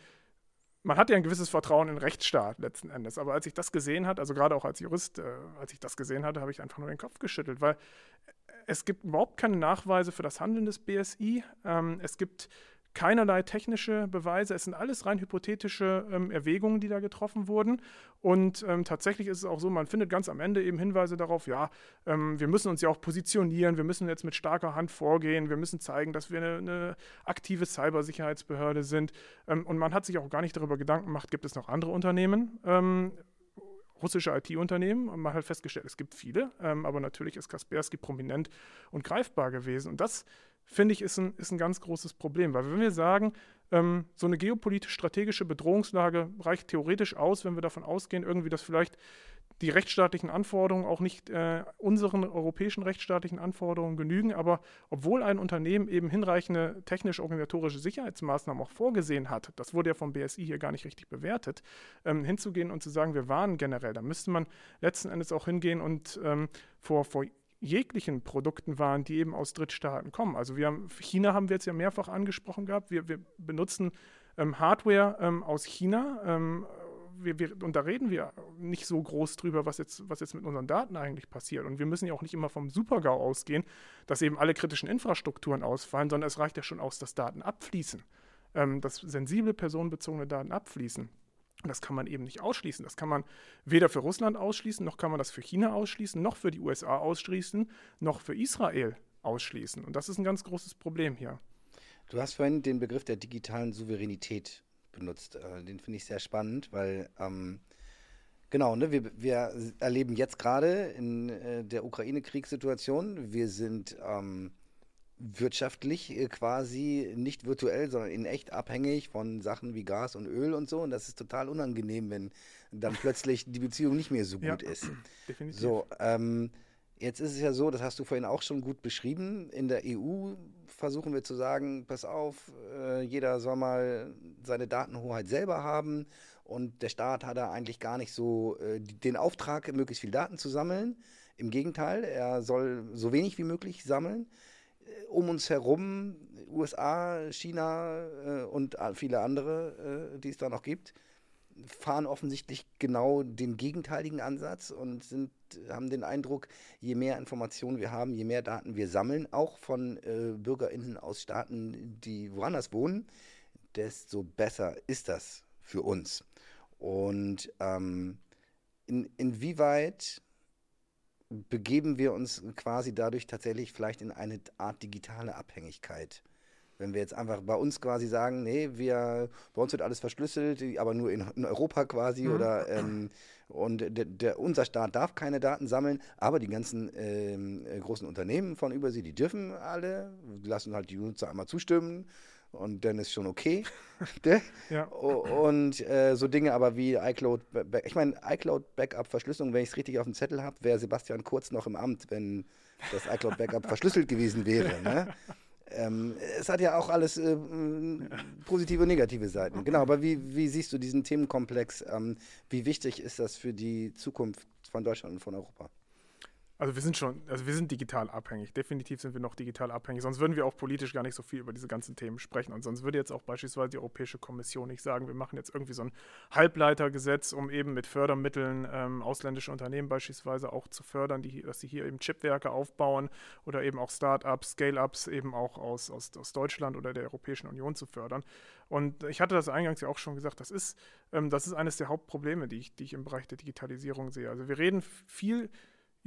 man hat ja ein gewisses Vertrauen in den Rechtsstaat letzten Endes. Aber als ich das gesehen hatte, also gerade auch als Jurist, äh, als ich das gesehen hatte, habe ich einfach nur den Kopf geschüttelt, weil es gibt überhaupt keine Nachweise für das Handeln des BSI. Ähm, es gibt keinerlei technische Beweise. Es sind alles rein hypothetische ähm, Erwägungen, die da getroffen wurden. Und ähm, tatsächlich ist es auch so, man findet ganz am Ende eben Hinweise darauf, ja, ähm, wir müssen uns ja auch positionieren, wir müssen jetzt mit starker Hand vorgehen, wir müssen zeigen, dass wir eine, eine aktive Cybersicherheitsbehörde sind. Ähm, und man hat sich auch gar nicht darüber Gedanken gemacht, gibt es noch andere Unternehmen, ähm, russische IT-Unternehmen und man hat festgestellt, es gibt viele, ähm, aber natürlich ist Kaspersky prominent und greifbar gewesen. Und das, finde ich, ist ein, ist ein ganz großes Problem, weil wenn wir sagen, ähm, so eine geopolitisch-strategische Bedrohungslage reicht theoretisch aus, wenn wir davon ausgehen, irgendwie, dass vielleicht die rechtsstaatlichen Anforderungen auch nicht äh, unseren europäischen rechtsstaatlichen Anforderungen genügen, aber obwohl ein Unternehmen eben hinreichende technisch-organisatorische Sicherheitsmaßnahmen auch vorgesehen hat, das wurde ja vom BSI hier gar nicht richtig bewertet, ähm, hinzugehen und zu sagen, wir warnen generell, da müsste man letzten Endes auch hingehen und ähm, vor, vor jeglichen Produkten waren, die eben aus Drittstaaten kommen. Also wir haben, China haben wir jetzt ja mehrfach angesprochen gehabt, wir, wir benutzen ähm, Hardware ähm, aus China, ähm, wir, wir, und da reden wir nicht so groß drüber, was jetzt, was jetzt mit unseren Daten eigentlich passiert. Und wir müssen ja auch nicht immer vom Super-GAU ausgehen, dass eben alle kritischen Infrastrukturen ausfallen, sondern es reicht ja schon aus, dass Daten abfließen, ähm, dass sensible personenbezogene Daten abfließen. Das kann man eben nicht ausschließen. Das kann man weder für Russland ausschließen, noch kann man das für China ausschließen, noch für die USA ausschließen, noch für Israel ausschließen. Und das ist ein ganz großes Problem hier. Du hast vorhin den Begriff der digitalen Souveränität benutzt. Äh, Den finde ich sehr spannend, weil ähm, genau, ne, wir, wir erleben jetzt gerade in äh, der Ukraine-Kriegssituation, wir sind ähm, wirtschaftlich äh, quasi nicht virtuell, sondern in echt abhängig von Sachen wie Gas und Öl und so. Und das ist total unangenehm, wenn dann [laughs] plötzlich die Beziehung nicht mehr so gut ja, ist. [clears throat] Definitiv. So, ähm, jetzt ist es ja so, das hast du vorhin auch schon gut beschrieben. In der EU versuchen wir zu sagen, pass auf, äh, jeder soll mal seine Datenhoheit selber haben. Und der Staat hat da eigentlich gar nicht so äh, den Auftrag, möglichst viel Daten zu sammeln. Im Gegenteil, er soll so wenig wie möglich sammeln um uns herum, USA, China äh, und viele andere, äh, die es da noch gibt, fahren offensichtlich genau den gegenteiligen Ansatz und sind, haben den Eindruck, je mehr Informationen wir haben, je mehr Daten wir sammeln, auch von äh, BürgerInnen aus Staaten, die woanders wohnen, desto besser ist das für uns. Und ähm, in, inwieweit begeben wir uns quasi dadurch tatsächlich vielleicht in eine Art digitale Abhängigkeit. Wenn wir jetzt einfach bei uns quasi sagen, nee, wir, bei uns wird alles verschlüsselt, aber nur in, in Europa quasi mhm. oder ähm, und der, der, unser Staat darf keine Daten sammeln, aber die ganzen ähm, großen Unternehmen von Übersee, die dürfen alle, lassen halt die Nutzer einmal zustimmen und dann ist schon okay. [laughs] Ne? ja. Und äh, so Dinge aber wie iCloud, ich meine, iCloud Backup Verschlüsselung, wenn ich es richtig auf dem Zettel habe, wäre Sebastian Kurz noch im Amt, wenn das iCloud Backup [laughs] verschlüsselt gewesen wäre. Ne? Ähm, es hat ja auch alles äh, positive und negative Seiten. Genau, aber wie, wie siehst du diesen Themenkomplex? Ähm, wie wichtig ist das für die Zukunft von Deutschland und von Europa? Also wir sind schon, also wir sind digital abhängig. Definitiv sind wir noch digital abhängig. Sonst würden wir auch politisch gar nicht so viel über diese ganzen Themen sprechen. Und sonst würde jetzt auch beispielsweise die Europäische Kommission nicht sagen, wir machen jetzt irgendwie so ein Halbleitergesetz, um eben mit Fördermitteln ähm, ausländische Unternehmen beispielsweise auch zu fördern, die, dass sie hier eben Chipwerke aufbauen oder eben auch Start-ups, Scale-ups eben auch aus, aus, aus Deutschland oder der Europäischen Union zu fördern. Und ich hatte das eingangs ja auch schon gesagt, das ist, ähm, das ist eines der Hauptprobleme, die ich, die ich im Bereich der Digitalisierung sehe. Also wir reden viel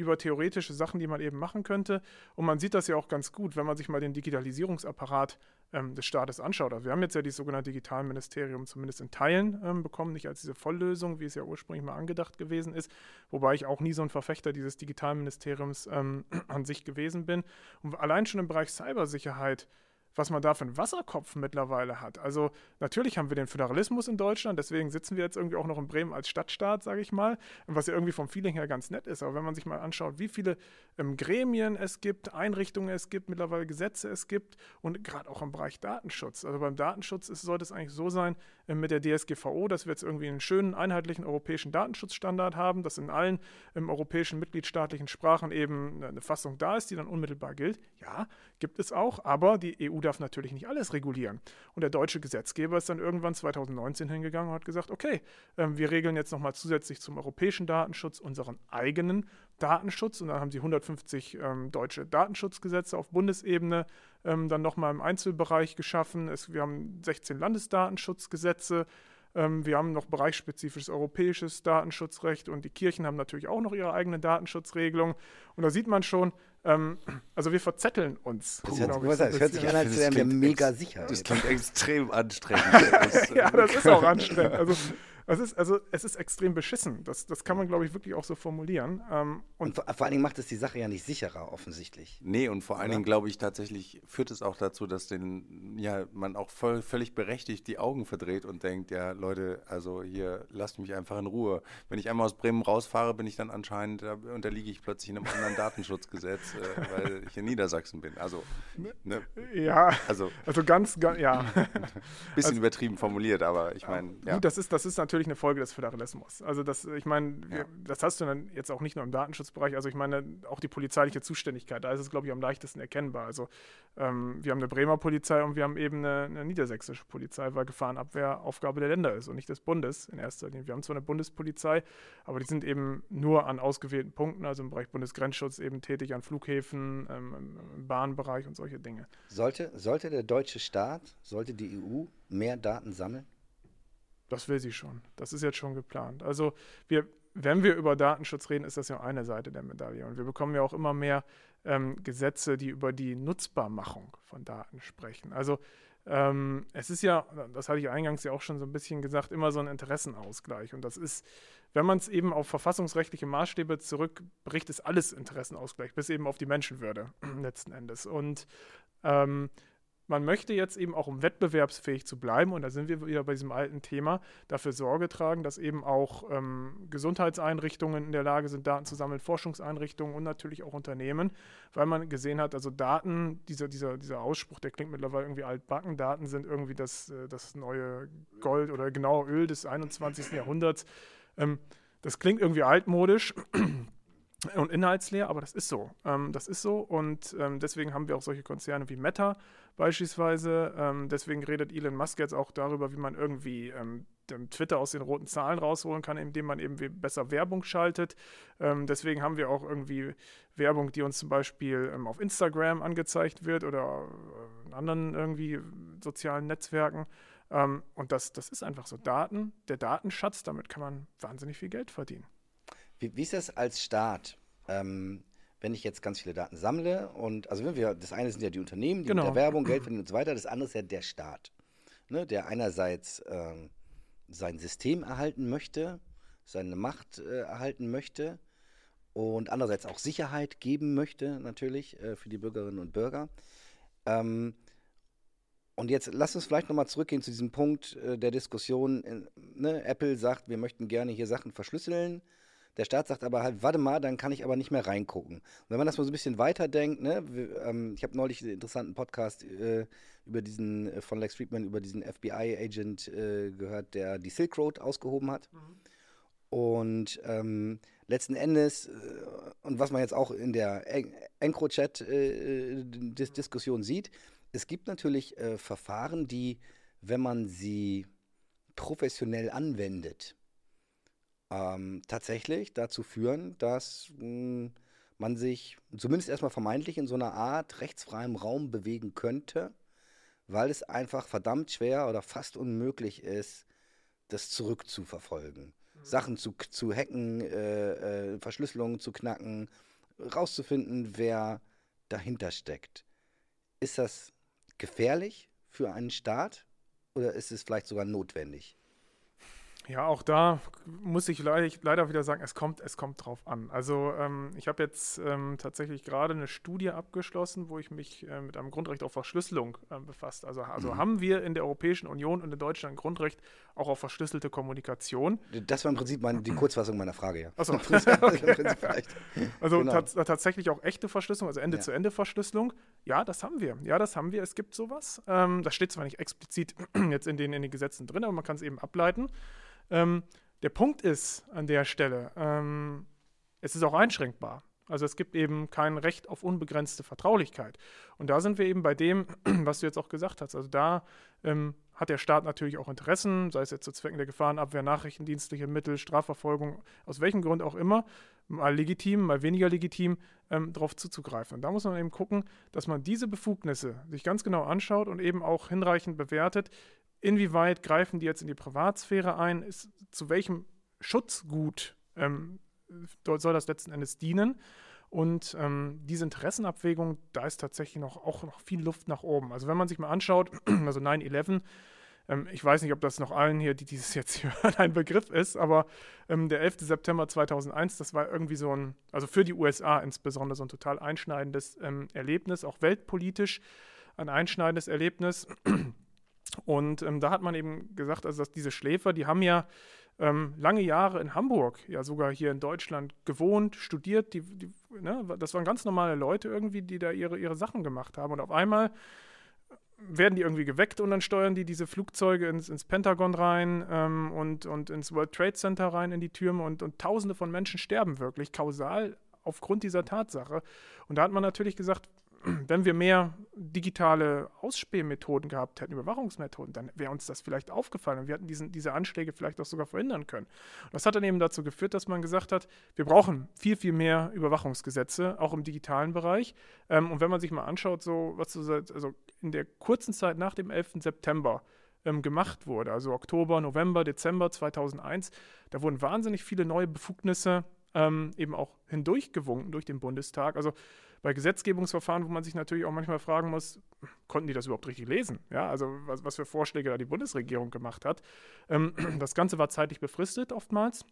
über theoretische Sachen, die man eben machen könnte. Und man sieht das ja auch ganz gut, wenn man sich mal den Digitalisierungsapparat ähm, des Staates anschaut. Also wir haben jetzt ja dieses sogenannte Digitalministerium zumindest in Teilen ähm, bekommen, nicht als diese Volllösung, wie es ja ursprünglich mal angedacht gewesen ist, wobei ich auch nie so ein Verfechter dieses Digitalministeriums ähm, [clears throat] an sich gewesen bin. Und allein schon im Bereich Cybersicherheit was man da für einen Wasserkopf mittlerweile hat. Also natürlich haben wir den Föderalismus in Deutschland, deswegen sitzen wir jetzt irgendwie auch noch in Bremen als Stadtstaat, sage ich mal, was ja irgendwie vom Feeling her ganz nett ist. Aber wenn man sich mal anschaut, wie viele ähm, Gremien es gibt, Einrichtungen es gibt, mittlerweile Gesetze es gibt und gerade auch im Bereich Datenschutz. Also beim Datenschutz ist, sollte es eigentlich so sein mit der DSGVO, dass wir jetzt irgendwie einen schönen einheitlichen europäischen Datenschutzstandard haben, dass in allen ähm, europäischen mitgliedstaatlichen Sprachen eben eine Fassung da ist, die dann unmittelbar gilt. Ja, gibt es auch, aber die EU darf natürlich nicht alles regulieren. Und der deutsche Gesetzgeber ist dann irgendwann 2019 hingegangen und hat gesagt, okay, ähm, wir regeln jetzt nochmal zusätzlich zum europäischen Datenschutz unseren eigenen Datenschutz. Und dann haben sie 150 ähm, deutsche Datenschutzgesetze auf Bundesebene ähm, dann nochmal im Einzelbereich geschaffen. Es, wir haben 16 Landesdatenschutzgesetze. Ähm, wir haben noch bereichsspezifisches europäisches Datenschutzrecht und die Kirchen haben natürlich auch noch ihre eigene Datenschutzregelung. Und da sieht man schon, ähm, also wir verzetteln uns. Das, hört, ich, das hört sich an, als wären wir mega sicher. Das klingt extrem anstrengend. [laughs] ja, das ist auch anstrengend. Also es ist, also, es ist extrem beschissen. Das, das kann man, glaube ich, wirklich auch so formulieren. Ähm, und, und vor, vor, allen Dingen macht es die Sache ja nicht sicherer, offensichtlich. Nee, und vor allen Dingen, glaube ich, tatsächlich führt es auch dazu, dass den, ja, man auch voll, völlig berechtigt die Augen verdreht und denkt, ja, Leute, also hier, lasst mich einfach in Ruhe. Wenn ich einmal aus Bremen rausfahre, bin ich dann anscheinend, da unterliege ich plötzlich einem anderen Datenschutzgesetz, äh, weil ich in Niedersachsen bin. Also, ne? Ja, also, also ganz, ganz ja. [laughs] Bisschen also, übertrieben formuliert, aber ich meine, ja. Gut, das ist, das ist natürlich natürlich eine Folge des Föderalismus. Also das, ich meine, ja. das hast du dann jetzt auch nicht nur im Datenschutzbereich, also ich meine auch die polizeiliche Zuständigkeit, da ist es, glaube ich, am leichtesten erkennbar. Also ähm, wir haben eine Bremer Polizei und wir haben eben eine, eine, niedersächsische Polizei, weil Gefahrenabwehr Aufgabe der Länder ist und nicht des Bundes in erster Linie. Wir haben zwar eine Bundespolizei, aber die sind eben nur an ausgewählten Punkten, also im Bereich Bundesgrenzschutz eben tätig, an Flughäfen, ähm, im Bahnbereich und solche Dinge. Sollte, sollte der deutsche Staat, sollte die EU mehr Daten sammeln? Das will sie schon. Das ist jetzt schon geplant. Also wir, wenn wir über Datenschutz reden, ist das ja eine Seite der Medaille. Und wir bekommen ja auch immer mehr ähm, Gesetze, die über die Nutzbarmachung von Daten sprechen. Also ähm, es ist ja, das hatte ich eingangs ja auch schon so ein bisschen gesagt, immer so ein Interessenausgleich. Und das ist, wenn man es eben auf verfassungsrechtliche Maßstäbe zurückbricht, ist alles Interessenausgleich, bis eben auf die Menschenwürde [clears throat] letzten Endes. Und Ähm, man möchte jetzt eben auch, um wettbewerbsfähig zu bleiben, und da sind wir wieder bei diesem alten Thema, dafür Sorge tragen, dass eben auch ähm, Gesundheitseinrichtungen in der Lage sind, Daten zu sammeln, Forschungseinrichtungen und natürlich auch Unternehmen, weil man gesehen hat, also Daten, dieser, dieser, dieser Ausspruch, der klingt mittlerweile irgendwie altbacken, Daten sind irgendwie das, äh, das neue Gold oder genaue Öl des 21. Jahrhunderts. Ähm, das klingt irgendwie altmodisch [clears throat] und inhaltsleer, aber das ist so. Ähm, das ist so und ähm, deswegen haben wir auch solche Konzerne wie Meta beispielsweise. Ähm, deswegen redet Elon Musk jetzt auch darüber, wie man irgendwie ähm, Twitter aus den roten Zahlen rausholen kann, indem man eben besser Werbung schaltet. Ähm, deswegen haben wir auch irgendwie Werbung, die uns zum Beispiel ähm, auf Instagram angezeigt wird oder äh, in anderen irgendwie sozialen Netzwerken. und das, das ist einfach so. Daten, der Datenschatz, damit kann man wahnsinnig viel Geld verdienen. Wie, wie ist das als Staat? Wenn ich jetzt ganz viele Daten sammle und, also wenn wir, das eine sind ja die Unternehmen, die genau. mit der Werbung Geld verdienen und so weiter, das andere ist ja der Staat, ne, der einerseits ähm, sein System erhalten möchte, seine Macht äh, erhalten möchte und andererseits auch Sicherheit geben möchte, natürlich, äh, für die Bürgerinnen und Bürger. Ähm, und jetzt lass uns vielleicht nochmal zurückgehen zu diesem Punkt äh, der Diskussion. Ne, Apple sagt, wir möchten gerne hier Sachen verschlüsseln. Der Staat sagt aber halt, warte mal, dann kann ich aber nicht mehr reingucken. Und wenn man das mal so ein bisschen weiterdenkt, ne, ähm, ich habe neulich einen interessanten Podcast äh, über diesen, äh, von Lex Friedman, über diesen FBI-Agent äh, gehört, der die Silk Road ausgehoben hat. Mhm. Und ähm, letzten Endes, äh, und was man jetzt auch in der EncroChat-Diskussion äh, sieht, es gibt natürlich äh, Verfahren, die, wenn man sie professionell anwendet, ähm, tatsächlich dazu führen, dass mh, hm, man sich zumindest erstmal vermeintlich in so einer Art rechtsfreiem Raum bewegen könnte, weil es einfach verdammt schwer oder fast unmöglich ist, das zurückzuverfolgen. Mhm. Sachen zu, zu hacken, äh, äh, Verschlüsselungen zu knacken, rauszufinden, wer dahinter steckt. Ist das gefährlich für einen Staat oder ist es vielleicht sogar notwendig? Ja, auch da muss ich leider wieder sagen, es kommt, es kommt drauf an. Also ähm, ich habe jetzt ähm, tatsächlich gerade eine Studie abgeschlossen, wo ich mich äh, mit einem Grundrecht auf Verschlüsselung äh, befasst. Also, also mhm. haben wir in der Europäischen Union und in Deutschland ein Grundrecht auch auf verschlüsselte Kommunikation. Das war im Prinzip meine, die Kurzfassung meiner Frage, ja. Achso, [laughs] [laughs] okay. Also genau. tatsächlich auch echte Verschlüsselung, also Ende-zu-Ende-Verschlüsselung. Ja, das haben wir. Ja, das haben wir. Es gibt sowas. Ähm, das steht zwar nicht explizit [clears throat] jetzt in den, in den Gesetzen drin, aber man kann es eben ableiten. Ähm, der Punkt ist an der Stelle, ähm, es ist auch einschränkbar. Also es gibt eben kein Recht auf unbegrenzte Vertraulichkeit. Und da sind wir eben bei dem, [clears throat] was du jetzt auch gesagt hast. Also da ähm, hat der Staat natürlich auch Interessen, sei es jetzt zu Zwecken der Gefahrenabwehr, nachrichtendienstliche Mittel, Strafverfolgung, aus welchem Grund auch immer, mal legitim, mal weniger legitim, ähm, darauf zuzugreifen. Und da muss man eben gucken, dass man diese Befugnisse sich ganz genau anschaut und eben auch hinreichend bewertet, inwieweit greifen die jetzt in die Privatsphäre ein, ist, zu welchem Schutzgut ähm, soll das letzten Endes dienen. Und ähm, diese Interessenabwägung, da ist tatsächlich noch, auch noch viel Luft nach oben. Also wenn man sich mal anschaut, [clears throat] also 9-11, ähm, ich weiß nicht, ob das noch allen hier, die dieses jetzt [laughs] hören, ein Begriff ist, aber ähm, der 11. September 2001, das war irgendwie so ein, also für die USA insbesondere so ein total einschneidendes ähm, Erlebnis, auch weltpolitisch ein einschneidendes Erlebnis. [clears throat] Und ähm, da hat man eben gesagt, also dass diese Schläfer, die haben ja ähm, lange Jahre in Hamburg, ja sogar hier in Deutschland gewohnt, studiert. Die, die, ne, das waren ganz normale Leute irgendwie, die da ihre, ihre Sachen gemacht haben. Und auf einmal werden die irgendwie geweckt und dann steuern die diese Flugzeuge ins, ins Pentagon rein ähm, und, und ins World Trade Center rein in die Türme und, und Tausende von Menschen sterben wirklich kausal aufgrund dieser Tatsache. Und da hat man natürlich gesagt, wenn wir mehr digitale Ausspähmethoden gehabt hätten, Überwachungsmethoden, dann wäre uns das vielleicht aufgefallen und wir hätten diesen, diese Anschläge vielleicht auch sogar verhindern können. Und das hat dann eben dazu geführt, dass man gesagt hat, wir brauchen viel, viel mehr Überwachungsgesetze, auch im digitalen Bereich. Ähm, und wenn man sich mal anschaut, so was so also in der kurzen Zeit nach dem 11. September ähm, gemacht wurde, also Oktober, November, Dezember 2001, da wurden wahnsinnig viele neue Befugnisse ähm, eben auch hindurchgewunken durch den Bundestag. Also bei Gesetzgebungsverfahren, wo man sich natürlich auch manchmal fragen muss, konnten die das überhaupt richtig lesen? Ja, also was, was für Vorschläge da die Bundesregierung gemacht hat. Ähm, [clears throat] das Ganze war zeitlich befristet oftmals.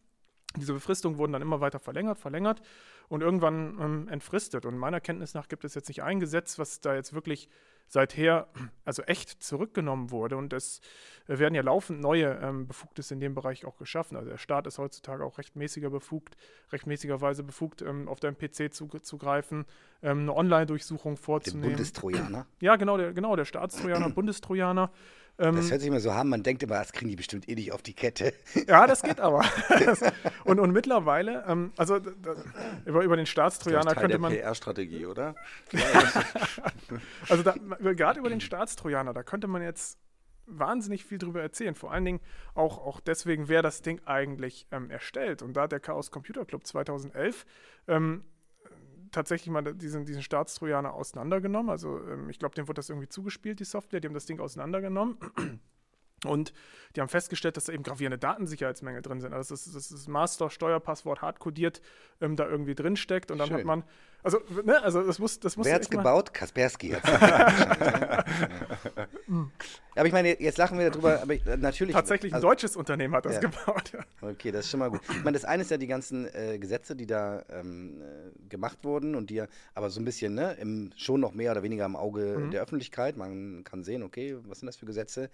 Diese Befristungen wurden dann immer weiter verlängert, verlängert und irgendwann ähm, entfristet. Und meiner Kenntnis nach gibt es jetzt nicht ein Gesetz, was da jetzt wirklich seither also echt zurückgenommen wurde. Und es werden ja laufend neue ähm, Befugnisse in dem Bereich auch geschaffen. Also der Staat ist heutzutage auch rechtmäßiger befugt, rechtmäßigerweise befugt, ähm, auf deinem PC zuzugreifen, ähm, eine Online-Durchsuchung vorzunehmen. Den Bundestrojaner? Ja, genau, der, genau, der Staatstrojaner, [clears throat] Bundestrojaner. Ähm, das hört sich immer so haben, man denkt immer, das kriegen die bestimmt eh nicht auf die Kette. Ja, das geht aber. [laughs] und, und mittlerweile, ähm, also da, über, über den Staatstrojaner könnte man. PR-Strategie, oder? [laughs] also gerade über den Staatstrojaner, da könnte man jetzt wahnsinnig viel drüber erzählen. Vor allen Dingen auch, auch deswegen, wer das Ding eigentlich ähm, erstellt. Und da hat der Chaos Computer Club 2011 ähm, tatsächlich mal diesen, diesen Staatstrojaner auseinandergenommen. Also ähm, ich glaube, dem wurde das irgendwie zugespielt, die Software. Die haben das Ding auseinandergenommen. Und die haben festgestellt, dass da eben gravierende Datensicherheitsmängel drin sind. Also das, das, das Master-Steuerpasswort hardcodiert ähm, da irgendwie drin steckt. Und dann Schön. hat man, also, ne, also das muss, das muss. Wer hat's gebaut? Kaspersky hat's [laughs] [laughs] Aber ich meine, jetzt lachen wir darüber, aber ich, natürlich. Tatsächlich ein also, deutsches Unternehmen hat das ja. gebaut. [laughs] Okay, das ist schon mal gut. Ich meine, das eine ist ja die ganzen äh, Gesetze, die da ähm, äh, gemacht wurden und die ja aber so ein bisschen, ne, im, schon noch mehr oder weniger im Auge mhm. der Öffentlichkeit. Man kann sehen, okay, was sind das für Gesetze?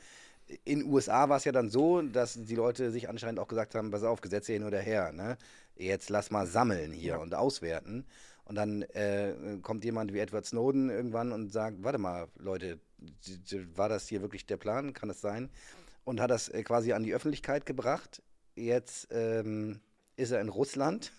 In den USA war es ja dann so, dass die Leute sich anscheinend auch gesagt haben, pass auf, Gesetze hin oder her, ne? Jetzt lass mal sammeln hier ja. und auswerten. Und dann äh, kommt jemand wie Edward Snowden irgendwann und sagt, warte mal, Leute, war das hier wirklich der Plan? Kann das sein? Und hat das äh, quasi an die Öffentlichkeit gebracht. Jetzt ähm, ist er in Russland.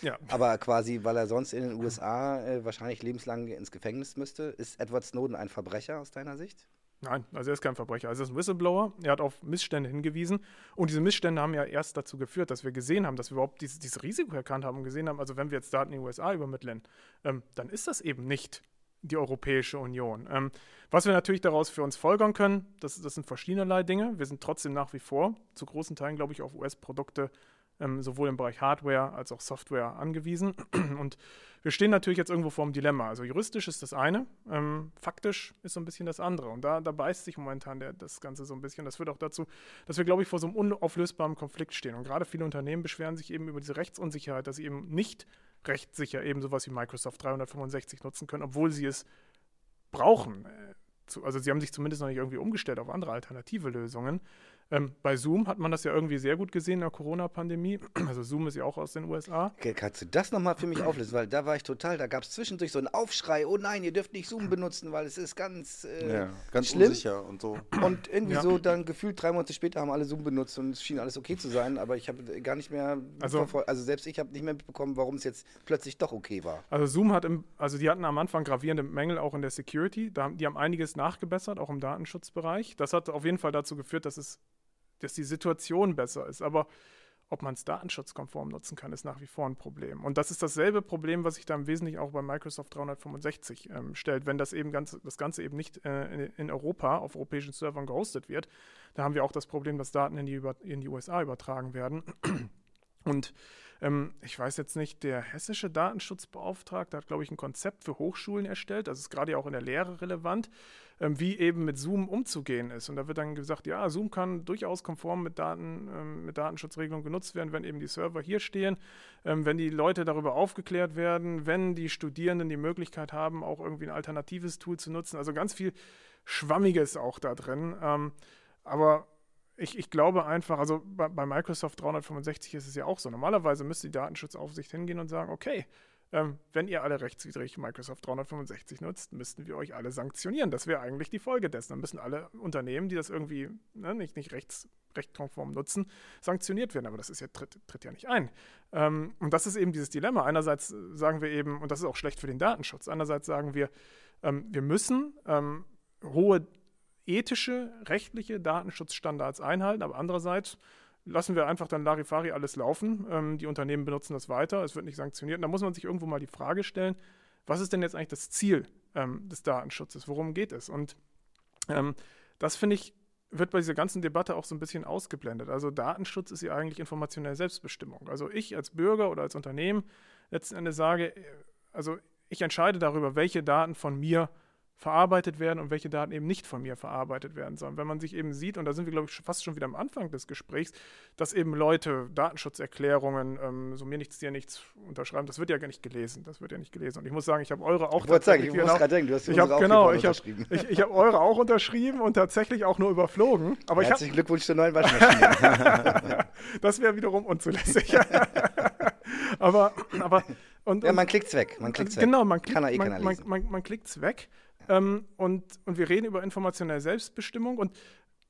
Ja. [laughs] Aber quasi, weil er sonst in den USA äh, wahrscheinlich lebenslang ins Gefängnis müsste. Ist Edward Snowden ein Verbrecher aus deiner Sicht? Nein, also er ist kein Verbrecher. Also er ist ein Whistleblower. Er hat auf Missstände hingewiesen. Und diese Missstände haben ja erst dazu geführt, dass wir gesehen haben, dass wir überhaupt dieses, dieses Risiko erkannt haben und gesehen haben, also wenn wir jetzt Daten in die USA übermitteln, ähm, dann ist das eben nicht die Europäische Union. Ähm, was wir natürlich daraus für uns folgern können, das, das sind verschiedenerlei Dinge. Wir sind trotzdem nach wie vor zu großen Teilen, glaube ich, auf US-Produkte ähm, sowohl im Bereich Hardware als auch Software angewiesen. [clears throat] Und wir stehen natürlich jetzt irgendwo vor einem Dilemma. Also juristisch ist das eine, ähm, faktisch ist so ein bisschen das andere. Und da, da beißt sich momentan der, das Ganze so ein bisschen. Das führt auch dazu, dass wir, glaube ich, vor so einem unauflösbaren Konflikt stehen. Und gerade viele Unternehmen beschweren sich eben über diese Rechtsunsicherheit, dass sie eben nicht rechtssicher eben sowas wie Microsoft 365 nutzen können, obwohl sie es brauchen. Äh, also sie haben sich zumindest noch nicht irgendwie umgestellt auf andere alternative Lösungen. Ähm, bei Zoom hat man das ja irgendwie sehr gut gesehen in der Corona-Pandemie. [clears throat] Also Zoom ist ja auch aus den USA. Okay, kannst du das nochmal für mich auflösen? Weil da war ich total, da gab es zwischendurch so einen Aufschrei, oh nein, ihr dürft nicht Zoom benutzen, weil es ist ganz, äh, ja, ganz schlimm. unsicher und so. Und irgendwie ja. so dann gefühlt drei Monate später haben alle Zoom benutzt und es schien alles okay zu sein, aber ich habe gar nicht mehr also, also selbst ich habe nicht mehr mitbekommen, warum es jetzt plötzlich doch okay war. Also Zoom hat im, also die hatten am Anfang gravierende Mängel auch in der Security. Da, die haben einiges nachgebessert, auch im Datenschutzbereich. Das hat auf jeden Fall dazu geführt, dass es dass die Situation besser ist. Aber ob man es datenschutzkonform nutzen kann, ist nach wie vor ein Problem. Und das ist dasselbe Problem, was sich da im Wesentlichen auch bei Microsoft 365 ähm, stellt, wenn das eben ganz, das Ganze eben nicht äh, in, Europa auf europäischen Servern gehostet wird. Da haben wir auch das Problem, dass Daten in die, über, in die USA übertragen werden. Und ähm, ich weiß jetzt nicht, der hessische Datenschutzbeauftragte hat, glaube ich, ein Konzept für Hochschulen erstellt. Das ist gerade ja auch in der Lehre relevant wie eben mit Zoom umzugehen ist. Und da wird dann gesagt, ja, Zoom kann durchaus konform mit, Daten, ähm, mit Datenschutzregelungen genutzt werden, wenn eben die Server hier stehen, ähm, wenn die Leute darüber aufgeklärt werden, wenn die Studierenden die Möglichkeit haben, auch irgendwie ein alternatives Tool zu nutzen. Also ganz viel Schwammiges auch da drin. Ähm, aber ich, ich, glaube einfach, also bei, bei, Microsoft 365 ist es ja auch so. Normalerweise müsste die Datenschutzaufsicht hingehen und sagen, okay, ähm, wenn ihr alle rechtswidrig Microsoft 365 nutzt, müssten wir euch alle sanktionieren. Das wäre eigentlich die Folge dessen. Dann müssen alle Unternehmen, die das irgendwie ne, nicht, nicht rechts, rechtkonform nutzen, sanktioniert werden. Aber das ist ja, tritt, tritt ja nicht ein. Ähm, und das ist eben dieses Dilemma. Einerseits sagen wir eben, und das ist auch schlecht für den Datenschutz, andererseits sagen wir, ähm, wir müssen ähm, hohe ethische, rechtliche Datenschutzstandards einhalten, aber andererseits lassen wir einfach dann Larifari alles laufen. Ähm, die Unternehmen benutzen das weiter, es wird nicht sanktioniert. Und da muss man sich irgendwo mal die Frage stellen, was ist denn jetzt eigentlich das Ziel ähm, des Datenschutzes? Worum geht es? Und ähm, das finde ich, wird bei dieser ganzen Debatte auch so ein bisschen ausgeblendet. Also Datenschutz ist ja eigentlich informationelle Selbstbestimmung. Also ich als Bürger oder als Unternehmen letzten Endes sage, äh, also ich entscheide darüber, welche Daten von mir verarbeitet werden und welche Daten eben nicht von mir verarbeitet werden sollen. Wenn man sich eben sieht, und da sind wir, glaube ich, fast schon wieder am Anfang des Gesprächs, dass eben Leute Datenschutzerklärungen, ähm, so mir nichts, dir nichts unterschreiben, das wird ja gar nicht gelesen. Das wird ja nicht gelesen. Und ich muss sagen, ich habe eure auch. Ich wollte sagen, ich muss gerade denken, du hast ich hab, genau, ich unterschrieben. Hab, ich, ich habe eure auch unterschrieben und tatsächlich auch nur überflogen. Aber Herzlichen Glückwunsch zur neuen Waschmaschine. [laughs] das wäre wiederum unzulässig. [laughs] aber, aber und, ja, man klickt es weg. Man klickt's weg. Genau, man, klick, man, man, man, man, man klickt es weg. Ähm, und, und wir reden über informationelle Selbstbestimmung und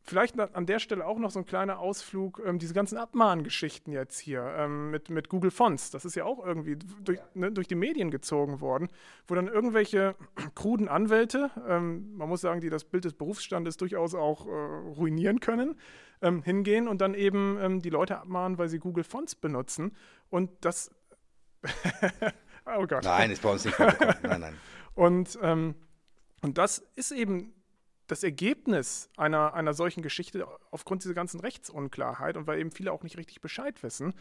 Vielleicht an der Stelle auch noch so ein kleiner Ausflug, ähm, diese ganzen Abmahngeschichten jetzt hier ähm, mit, mit Google Fonts. Das ist ja auch irgendwie durch, ne, durch die Medien gezogen worden, wo dann irgendwelche [clears throat] kruden Anwälte, ähm, man muss sagen, die das Bild des Berufsstandes durchaus auch äh, ruinieren können, ähm, hingehen und dann eben ähm, die Leute abmahnen, weil sie Google Fonts benutzen. Und das. [laughs] oh Gott. Nein, ist bei uns nicht vorgekommen. Nein, nein. [laughs] Und ähm, und das ist eben das Ergebnis einer, einer solchen Geschichte aufgrund dieser ganzen Rechtsunklarheit und weil eben viele auch nicht richtig Bescheid wissen.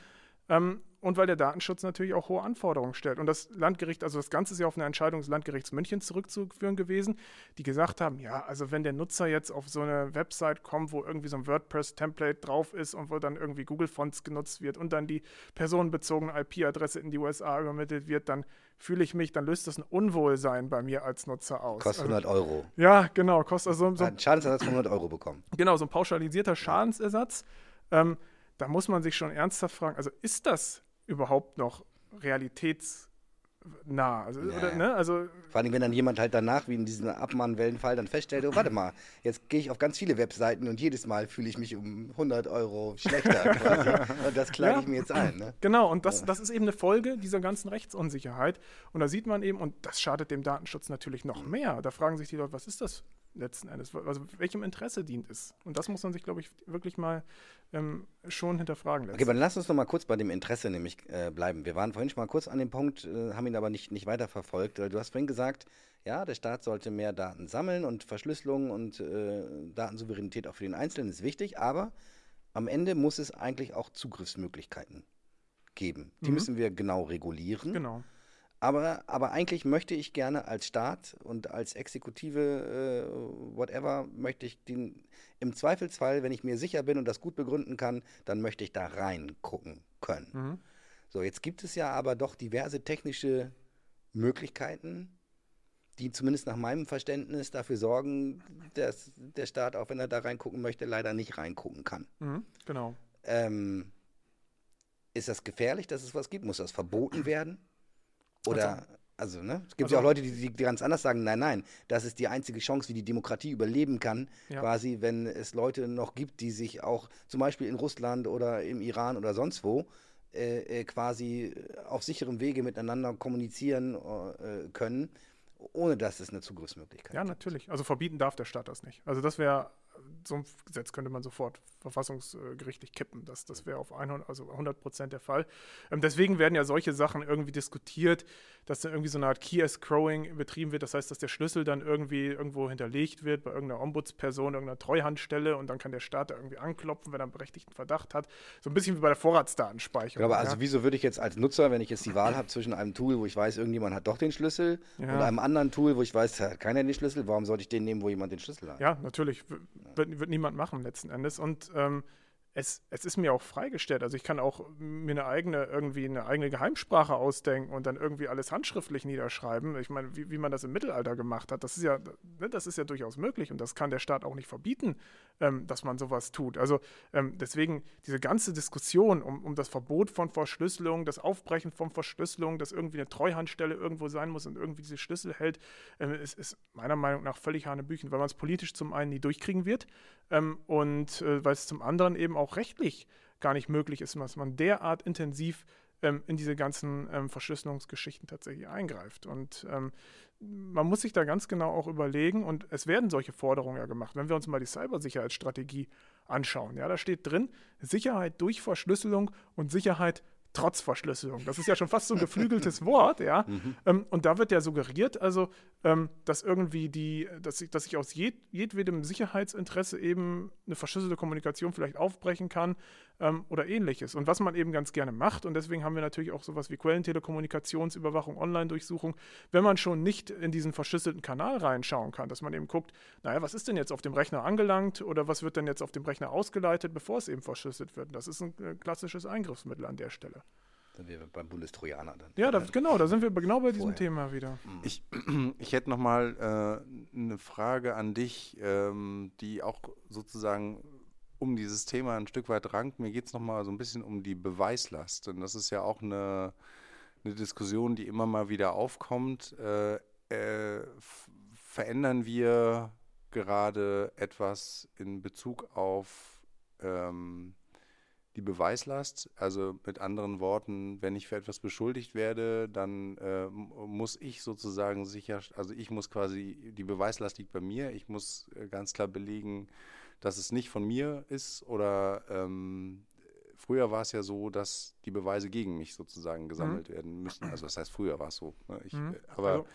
Ähm, und weil der Datenschutz natürlich auch hohe Anforderungen stellt. Und das Landgericht, also das Ganze ist ja auf eine Entscheidung des Landgerichts München zurückzuführen gewesen, die gesagt haben, ja, also wenn der Nutzer jetzt auf so eine Website kommt, wo irgendwie so ein WordPress-Template drauf ist und wo dann irgendwie Google-Fonts genutzt wird und dann die personenbezogene IP-Adresse in die USA übermittelt wird, dann fühle ich mich, dann löst das ein Unwohlsein bei mir als Nutzer aus. Kostet 100 also, Euro. Ja, genau. Kostet also so, ein Schadensersatz von 100 Euro bekommen. Genau, so ein pauschalisierter Schadensersatz. Ähm, da muss man sich schon ernsthaft fragen, also ist das überhaupt noch realitätsnah? Also, ja. oder, ne? also, Vor allem, wenn dann jemand halt danach, wie in diesem Abmahnwellenfall, dann feststellt, oh, warte mal, jetzt gehe ich auf ganz viele Webseiten und jedes Mal fühle ich mich um 100 Euro schlechter [laughs] quasi. und das klage ja. ich mir jetzt ein. Ne? Genau, und das, ja. das ist eben eine Folge dieser ganzen Rechtsunsicherheit. Und da sieht man eben, und das schadet dem Datenschutz natürlich noch mehr. Da fragen sich die Leute, was ist das letzten Endes? Also welchem Interesse dient es? Und das muss man sich, glaube ich, wirklich mal ähm, schon hinterfragen. Okay, aber lass uns noch mal kurz bei dem Interesse nämlich äh, bleiben. Wir waren vorhin schon mal kurz an dem Punkt, äh, haben ihn aber nicht, nicht weiter verfolgt. Du hast vorhin gesagt, ja, der Staat sollte mehr Daten sammeln und Verschlüsselung und äh, Datensouveränität auch für den Einzelnen ist wichtig, aber am Ende muss es eigentlich auch Zugriffsmöglichkeiten geben. Die mhm. müssen wir genau regulieren. Genau. Aber, aber eigentlich möchte ich gerne als Staat und als Exekutive, äh, whatever, möchte ich den, im Zweifelsfall, wenn ich mir sicher bin und das gut begründen kann, dann möchte ich da reingucken können. Mhm. So, jetzt gibt es ja aber doch diverse technische Möglichkeiten, die zumindest nach meinem Verständnis dafür sorgen, dass der Staat, auch wenn er da reingucken möchte, leider nicht reingucken kann. Mhm, genau. Ähm, ist das gefährlich, dass es was gibt? Muss das verboten werden? Oder, also, also ne? Es gibt also, ja auch Leute, die, die, ganz anders sagen, nein, nein, das ist die einzige Chance, wie die Demokratie überleben kann, ja. quasi, wenn es Leute noch gibt, die sich auch zum Beispiel in Russland oder im Iran oder sonst wo äh, äh quasi auf sicherem Wege miteinander kommunizieren äh, können, ohne dass es eine Zugriffsmöglichkeit gibt. Ja, natürlich. Also verbieten darf der Staat das nicht. Also das wäre so ein Gesetz könnte man sofort verfassungsgerichtlich kippen. Das, das wäre auf 100, also 100 Prozent der Fall. Ähm, deswegen werden ja solche Sachen irgendwie diskutiert, dass dann irgendwie so eine Art Key-Scrowing betrieben wird. Das heißt, dass der Schlüssel dann irgendwie irgendwo hinterlegt wird bei irgendeiner Ombudsperson, irgendeiner Treuhandstelle und dann kann der Staat da irgendwie anklopfen, wenn er einen berechtigten Verdacht hat. So ein bisschen wie bei der Vorratsdatenspeicherung. Aber also ja. wieso würde ich jetzt als Nutzer, wenn ich jetzt die Wahl habe zwischen einem Tool, wo ich weiß, irgendjemand hat doch den Schlüssel ja. und einem anderen Tool, wo ich weiß, hat keiner den Schlüssel, warum sollte ich den nehmen, wo jemand den Schlüssel hat? Ja, natürlich. Wird, wird niemand machen letzten Endes. Und ähm, es, es ist mir auch freigestellt. Also ich kann auch mir eine eigene, irgendwie eine eigene Geheimsprache ausdenken und dann irgendwie alles handschriftlich niederschreiben. Ich meine, wie, wie man das im Mittelalter gemacht hat, das ist ja, ne, das ist ja durchaus möglich und das kann der Staat auch nicht verbieten, ähm, dass man sowas tut. Also ähm, deswegen diese ganze Diskussion um, um das Verbot von Verschlüsselung, das Aufbrechen von Verschlüsselung, dass irgendwie eine Treuhandstelle irgendwo sein muss und irgendwie diese Schlüssel hält, ähm, ist, ist meiner Meinung nach völlig Hanebüchen, weil man es politisch zum einen nie durchkriegen wird ähm, und äh, weil es zum anderen eben auch rechtlich gar nicht möglich ist, dass man derart intensiv ähm, in diese ganzen ähm, Verschlüsselungsgeschichten tatsächlich eingreift. Und ähm, man muss sich da ganz genau auch überlegen, und es werden solche Forderungen ja gemacht. Wenn wir uns mal die Cybersicherheitsstrategie anschauen, ja, da steht drin, Sicherheit durch Verschlüsselung und Sicherheit trotz Verschlüsselung. Das ist ja schon fast so ein [laughs] geflügeltes Wort, ja. Mhm. Ähm, und da wird ja suggeriert, also, ähm, dass irgendwie die, dass ich, dass ich aus jed, jedwedem Sicherheitsinteresse eben eine verschlüsselte Kommunikation vielleicht aufbrechen kann ähm, oder ähnliches. Und was man eben ganz gerne macht, und deswegen haben wir natürlich auch sowas wie Quellentelekommunikationsüberwachung, Online-Durchsuchung, wenn man schon nicht in diesen verschlüsselten Kanal reinschauen kann, dass man eben guckt, naja, was ist denn jetzt auf dem Rechner angelangt oder was wird denn jetzt auf dem Rechner ausgeleitet, bevor es eben verschlüsselt wird. Das ist ein äh, klassisches Eingriffsmittel an der Stelle. Sind wir beim Bundestrojaner dann. Ja, da, genau, da sind wir genau bei diesem Vorher. Thema wieder. Mhm. Ich, [clears throat] ich hätte noch mal äh, eine Frage an dich, ähm, die auch sozusagen um dieses Thema ein Stück weit rankt. Mir geht es noch mal so ein bisschen um die Beweislast. Und das ist ja auch eine, eine Diskussion, die immer mal wieder aufkommt. Äh, äh, verändern wir gerade etwas in Bezug auf ähm, die Beweislast. Also mit anderen Worten, wenn ich für etwas beschuldigt werde, dann äh, muss ich sozusagen sicher, also ich muss quasi, die Beweislast liegt bei mir, ich muss äh, ganz klar belegen, dass es nicht von mir ist oder ähm, früher war es ja so, dass die Beweise gegen mich sozusagen gesammelt mhm. werden müssen. Also das heißt, früher war es so. Ne? Ich, mhm. Äh, aber also.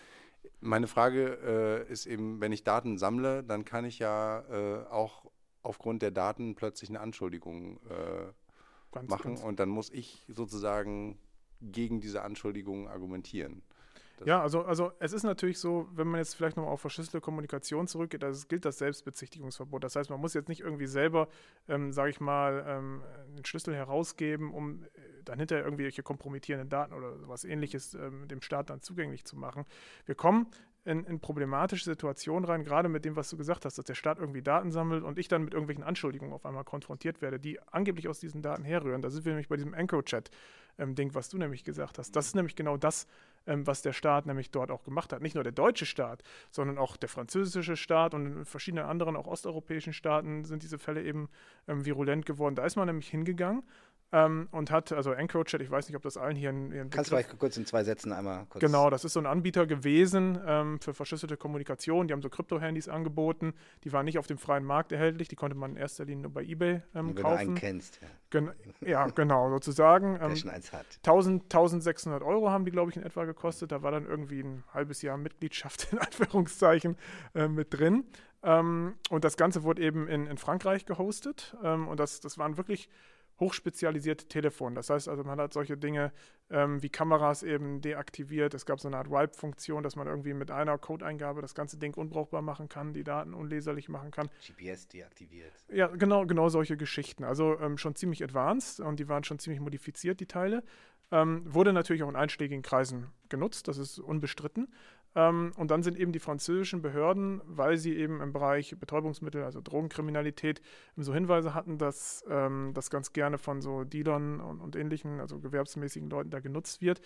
meine Frage äh, ist eben, wenn ich Daten sammle, dann kann ich ja äh, auch aufgrund der Daten plötzlich eine Anschuldigung äh, ganz, machen ganz. und dann muss ich sozusagen gegen diese Anschuldigungen argumentieren. Ja, also, also es ist natürlich so, wenn man jetzt vielleicht nochmal auf verschlüsselte Kommunikation zurückgeht, das gilt das Selbstbezichtigungsverbot. Das heißt, man muss jetzt nicht irgendwie selber, ähm, sage ich mal, ähm, einen Schlüssel herausgeben, um äh, dann hinterher irgendwelche kompromittierenden Daten oder sowas ähnliches ähm, dem Staat dann zugänglich zu machen. Wir kommen in, in, problematische Situationen rein, gerade mit dem, was du gesagt hast, dass der Staat irgendwie Daten sammelt und ich dann mit irgendwelchen Anschuldigungen auf einmal konfrontiert werde, die angeblich aus diesen Daten herrühren. Da sind wir nämlich bei diesem EncroChat-Ding, ähm, was du nämlich gesagt hast. Das ist nämlich genau das, ähm, was der Staat nämlich dort auch gemacht hat. Nicht nur der deutsche Staat, sondern auch der französische Staat und in verschiedenen anderen, auch osteuropäischen Staaten sind diese Fälle eben ähm, virulent geworden. Da ist man nämlich hingegangen ähm, und hat, also EncroChat, ich weiß nicht, ob das allen hier in, in Kannst du vielleicht kurz in zwei Sätzen einmal kurz. Genau, das ist so ein Anbieter gewesen ähm, für verschlüsselte Kommunikation. Die haben so Krypto-Handys angeboten. Die waren nicht auf dem freien Markt erhältlich. Die konnte man in erster Linie nur bei eBay ähm, Wenn kaufen. Wenn du einen kennst. Ja, Gen ja genau, sozusagen. [laughs] Ähm, schon eins hat. 1000, 1600 Euro haben die, glaube ich, in etwa gekostet. Da war dann irgendwie ein halbes Jahr Mitgliedschaft [laughs] in Anführungszeichen äh, mit drin. Ähm, und das Ganze wurde eben in, in Frankreich gehostet. Ähm, und das, das waren wirklich hochspezialisierte Telefon. Das heißt also, man hat solche Dinge ähm, wie Kameras eben deaktiviert. Es gab so eine Art Wipe-Funktion, dass man irgendwie mit einer Codeingabe das ganze Ding unbrauchbar machen kann, die Daten unleserlich machen kann. GPS deaktiviert. Ja, genau, genau solche Geschichten. Also ähm, schon ziemlich advanced und die waren schon ziemlich modifiziert, die Teile. Ähm, wurde natürlich auch in einschlägigen Kreisen genutzt, das ist unbestritten. Ähm, und dann sind eben die französischen Behörden, weil sie eben im Bereich Betäubungsmittel, also Drogenkriminalität, so Hinweise hatten, dass ähm, das ganz gerne von so Dealern und, und, ähnlichen, also gewerbsmäßigen Leuten da genutzt wird,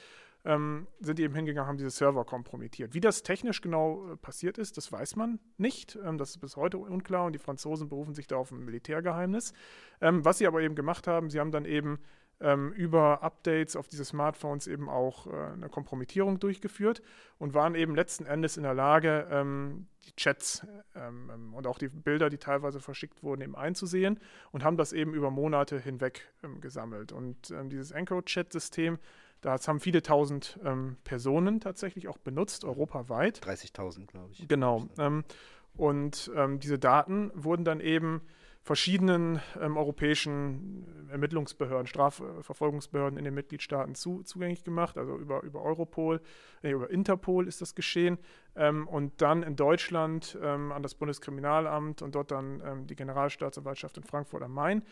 ähm, sind die eben hingegangen, haben diese Server kompromittiert. Wie das technisch genau äh, passiert ist, das weiß man nicht. Ähm, das ist bis heute unklar und die Franzosen berufen sich da auf ein Militärgeheimnis. Ähm, was sie aber eben gemacht haben, sie haben dann eben ähm, über Updates auf diese Smartphones eben auch äh, eine Kompromittierung durchgeführt und waren eben letzten Endes in der Lage, ähm, die Chats ähm, ähm und auch die Bilder, die teilweise verschickt wurden, eben einzusehen und haben das eben über Monate hinweg ähm, gesammelt. Und ähm, dieses EncroChat-System, das haben viele tausend Personen tatsächlich auch benutzt, europaweit. 30.000, glaube ich. Genau. und diese Daten wurden dann eben verschiedenen ähm, europäischen Ermittlungsbehörden, Strafverfolgungsbehörden in den Mitgliedstaaten zu, zugänglich gemacht, also über, über Europol, äh, über Interpol ist das geschehen ähm, und dann in Deutschland ähm, an das Bundeskriminalamt und dort dann ähm, die Generalstaatsanwaltschaft in Frankfurt am Main,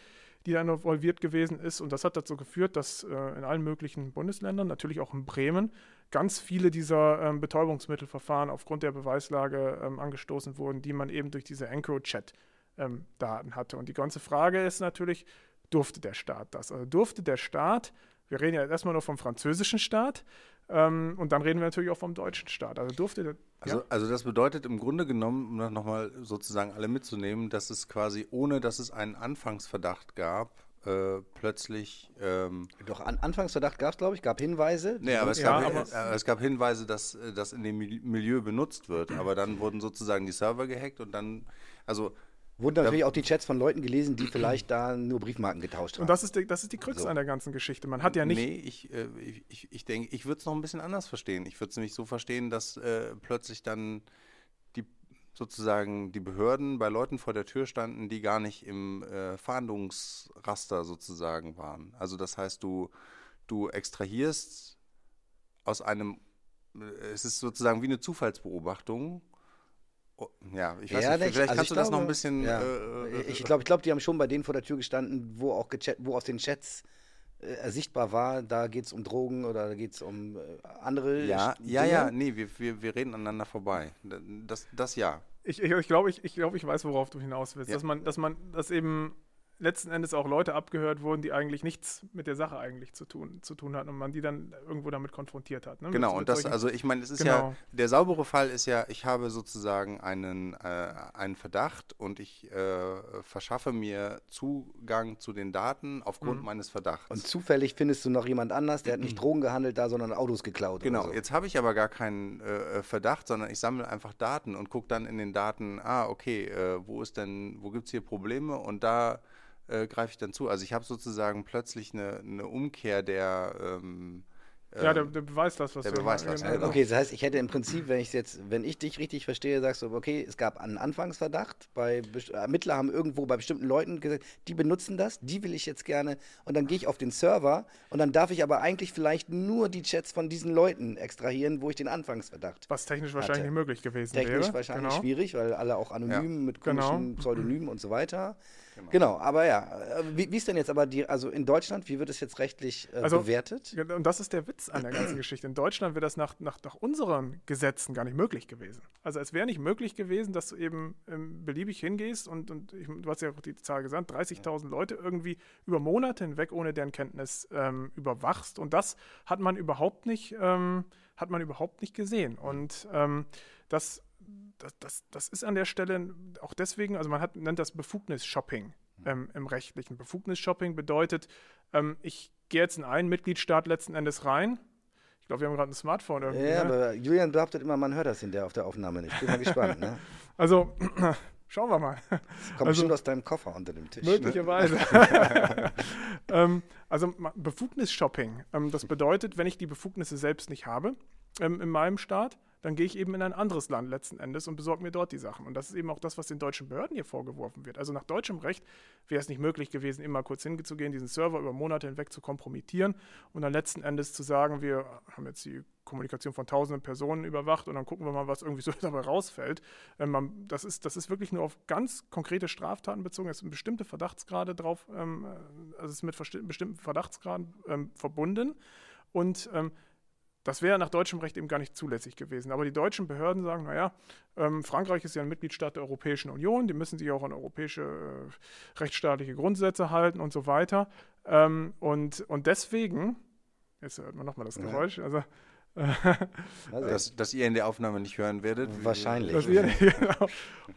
die dann involviert gewesen ist. Und das hat dazu geführt, dass äh, in allen möglichen Bundesländern, natürlich auch in Bremen, ganz viele dieser ähm, Betäubungsmittelverfahren aufgrund der Beweislage ähm, angestoßen wurden, die man eben durch diese EncroChat ähm, Daten hatte. Und die ganze Frage ist natürlich, durfte der Staat das? Also durfte der Staat, wir reden ja erstmal nur vom französischen Staat, ähm, und dann reden wir natürlich auch vom deutschen Staat. Also durfte der, also, ja? also das bedeutet im Grunde genommen, um das nochmal sozusagen alle mitzunehmen, dass es quasi, ohne dass es einen Anfangsverdacht gab, äh, plötzlich. Ähm, Doch, an, Anfangsverdacht gab es, glaube ich, gab Hinweise. Nee, aber es, ja, gab, aber äh, es gab Hinweise, dass äh, das in dem Milieu benutzt wird. Aber dann wurden sozusagen die Server gehackt und dann, also Wurden natürlich auch die Chats von Leuten gelesen, die vielleicht da nur Briefmarken getauscht haben. Und das ist die, das ist die Krux So. an der ganzen Geschichte. Man hat ja nicht. Nee, ich, äh, ich, ich, denke, ich würde es noch ein bisschen anders verstehen. Ich würde es nämlich so verstehen, dass äh, plötzlich dann die sozusagen die Behörden bei Leuten vor der Tür standen, die gar nicht im äh, Fahndungsraster sozusagen waren. Also das heißt, du, du extrahierst aus einem, äh, es ist sozusagen wie eine Zufallsbeobachtung. Oh, ja, ich weiß Ja, nicht, vielleicht Also kannst du das noch ein glaube, bisschen. ja. äh, ich glaube, ich glaub, die haben schon bei denen vor der Tür gestanden, wo auch gechat, wo aus den Chats äh, sichtbar war, da geht es um Drogen oder da geht es um äh, andere ja, Sch- ja, Dinge. ja, nee, wir, wir, wir reden aneinander vorbei. Das, das ja. Ich, ich, ich glaube, ich, ich, glaub, ich weiß, worauf du hinaus willst. Ja. Dass man, dass man, dass eben letzten Endes auch Leute abgehört wurden, die eigentlich nichts mit der Sache eigentlich zu tun, zu tun hatten und man die dann irgendwo damit konfrontiert hat. Ne? Genau, mit, und mit das, solchen- also ich meine, es ist Genau. ja, der saubere Fall ist ja, ich habe sozusagen einen, äh, einen Verdacht und ich äh, verschaffe mir Zugang zu den Daten aufgrund Mhm. meines Verdachts. Und zufällig findest du noch jemand anders, der hat nicht Drogen gehandelt da, sondern Autos geklaut. Genau, oder so. jetzt habe ich aber gar keinen äh, Verdacht, sondern ich sammle einfach Daten und gucke dann in den Daten, ah, okay, äh, wo ist denn, wo gibt es hier Probleme und da äh, greife ich dann zu. Also ich habe sozusagen plötzlich eine, eine Umkehr der ähm, ja, der, ähm, der Beweis das, was der du Beweislast, genau. ja, genau. Okay, das heißt, ich hätte im Prinzip, wenn ich jetzt, wenn ich dich richtig verstehe, sagst du, okay, es gab einen Anfangsverdacht, bei best- Ermittler haben irgendwo bei bestimmten Leuten gesagt, die benutzen das, die will ich jetzt gerne und dann gehe ich auf den Server und dann darf ich aber eigentlich vielleicht nur die Chats von diesen Leuten extrahieren, wo ich den Anfangsverdacht. Was technisch wahrscheinlich Hatte. nicht möglich gewesen Technisch wäre. wahrscheinlich genau. schwierig, weil alle auch anonym mit komischen Genau. Pseudonymen und so weiter. Genau, aber ja, äh, wie, wie ist denn jetzt aber die, also in Deutschland, wie wird es jetzt rechtlich äh, Also, bewertet? Und das ist der Witz an der ganzen Geschichte. In Deutschland wäre das nach, nach, nach unseren Gesetzen gar nicht möglich gewesen. Also es wäre nicht möglich gewesen, dass du eben ähm, beliebig hingehst und, und ich, du hast ja auch die Zahl gesagt, 30.000 Leute irgendwie über Monate hinweg ohne deren Kenntnis ähm, überwachst. Und das hat man überhaupt nicht, ähm, hat man überhaupt nicht gesehen. Und ähm, das, das, das, das ist an der Stelle auch deswegen, also man hat, nennt das Befugnis-Shopping ähm, im Rechtlichen. Befugnis-Shopping bedeutet, ähm, ich gehe jetzt in einen Mitgliedstaat letzten Endes rein. Ich glaube, wir haben gerade ein Smartphone irgendwie. Ja, ne? aber Julian behauptet immer, man hört das in der, auf der Aufnahme nicht. Bin mal gespannt, ne? [laughs] Also, [clears throat] schauen wir mal. Kommt Also- bestimmt aus deinem Koffer unter dem Tisch. Ne? Möglicherweise. [laughs] ähm, also Befugnis-Shopping. Ähm, das bedeutet, wenn ich die Befugnisse selbst nicht habe ähm, in meinem Staat, dann gehe ich eben in ein anderes Land letzten Endes und besorge mir dort die Sachen. Und das ist eben auch das, was den deutschen Behörden hier vorgeworfen wird. Also nach deutschem Recht wäre es nicht möglich gewesen, immer kurz hinzugehen, diesen Server über Monate hinweg zu kompromittieren und dann letzten Endes zu sagen, wir haben jetzt die Kommunikation von tausenden Personen überwacht und dann gucken wir mal, was irgendwie so [laughs] dabei rausfällt. Ähm, das, ist, das ist wirklich nur auf ganz konkrete Straftaten bezogen. Es sind bestimmte Verdachtsgrade drauf, ähm, äh, also es ist mit bestimmten Verdachtsgraden ähm, verbunden. Und das wäre nach deutschem Recht eben gar nicht zulässig gewesen. Aber die deutschen Behörden sagen, naja, ähm, Frankreich ist ja ein Mitgliedstaat der Europäischen Union, die müssen sich auch an europäische äh, rechtsstaatliche Grundsätze halten und so weiter. Ähm, und, und deswegen, jetzt hört man nochmal das. Geräusch, also Also, das, das ihr in der Aufnahme nicht hören werdet. Wahrscheinlich. Ihr, [laughs] genau.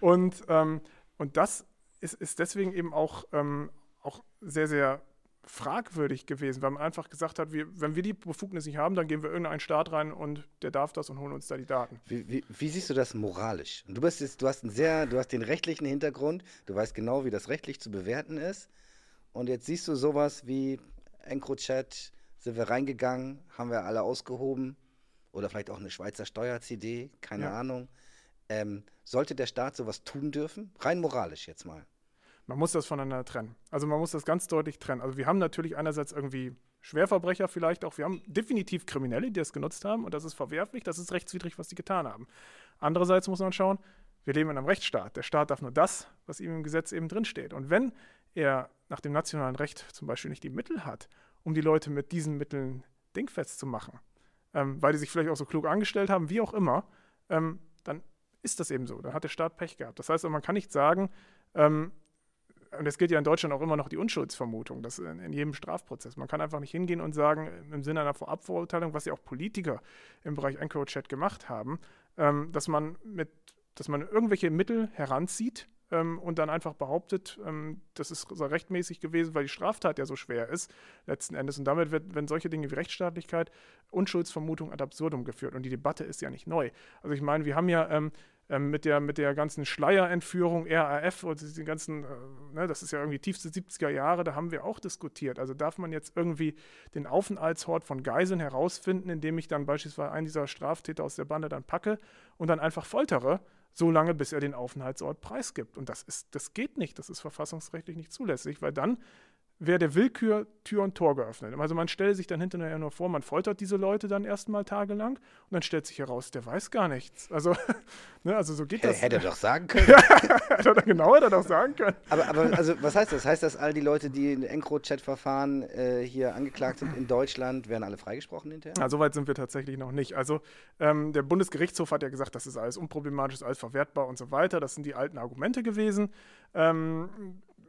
Und, ähm, und das ist, ist deswegen eben auch, ähm, auch sehr, sehr fragwürdig gewesen, weil man einfach gesagt hat, wir, wenn wir die Befugnis nicht haben, dann gehen wir in irgendeinen Staat rein und der darf das und holen uns da die Daten. wie, wie, wie siehst du das moralisch? Du bist jetzt, du hast einen sehr, du hast den rechtlichen Hintergrund, du weißt genau, wie das rechtlich zu bewerten ist. Und jetzt siehst du sowas wie EncroChat, sind wir reingegangen, haben wir alle ausgehoben. Oder vielleicht auch eine Schweizer Steuer-CD, keine Ja. Ahnung. Ähm, sollte der Staat sowas tun dürfen? Rein moralisch jetzt mal. Man muss das voneinander trennen. Also man muss das ganz deutlich trennen. Also wir haben natürlich einerseits irgendwie Schwerverbrecher vielleicht auch. Wir haben definitiv Kriminelle, die das genutzt haben und das ist verwerflich, das ist rechtswidrig, was die getan haben. Andererseits muss man schauen, wir leben in einem Rechtsstaat. Der Staat darf nur das, was ihm im Gesetz eben drinsteht. Und wenn er nach dem nationalen Recht zum Beispiel nicht die Mittel hat, um die Leute mit diesen Mitteln dingfest zu machen, ähm, weil die sich vielleicht auch so klug angestellt haben, wie auch immer, ähm, dann ist das eben so. Dann hat der Staat Pech gehabt. Das heißt, man kann nicht sagen, ähm, und es gilt ja in Deutschland auch immer noch die Unschuldsvermutung, das in, in jedem Strafprozess. Man kann einfach nicht hingehen und sagen, im Sinne einer Vorabverurteilung, was ja auch Politiker im Bereich EncroChat gemacht haben, ähm, dass man mit, dass man irgendwelche Mittel heranzieht ähm, und dann einfach behauptet, ähm, das ist so rechtmäßig gewesen, weil die Straftat ja so schwer ist, letzten Endes. Und damit wird, wenn solche Dinge wie Rechtsstaatlichkeit, Unschuldsvermutung ad absurdum geführt. Und die Debatte ist ja nicht neu. Also ich meine, wir haben ja ähm, mit, der, mit der ganzen Schleierentführung, RAF und die ganzen, äh, ne, das ist ja irgendwie tiefste 70er Jahre, da haben wir auch diskutiert. Also darf man jetzt irgendwie den Aufenthaltsort von Geiseln herausfinden, indem ich dann beispielsweise einen dieser Straftäter aus der Bande dann packe und dann einfach foltere, so lange, bis er den Aufenthaltsort preisgibt. Und das, ist, das geht nicht, das ist verfassungsrechtlich nicht zulässig, weil dann wäre der Willkür Tür und Tor geöffnet. Also man stelle sich dann hinterher nur vor, man foltert diese Leute dann erstmal tagelang und dann stellt sich heraus, der weiß gar nichts. Also, [laughs] ne, also so geht das. Hätte er doch sagen [laughs] können. hätte er, genau, hätte er doch sagen können. Aber, aber also, was heißt das? Heißt das, all die Leute, die in EncroChat-Verfahren äh, hier angeklagt sind in Deutschland, werden alle freigesprochen hinterher? Ja, so weit sind wir tatsächlich noch nicht. Also ähm, der Bundesgerichtshof hat ja gesagt, das ist alles unproblematisch, alles verwertbar und so weiter. Das sind die alten Argumente gewesen. Ähm,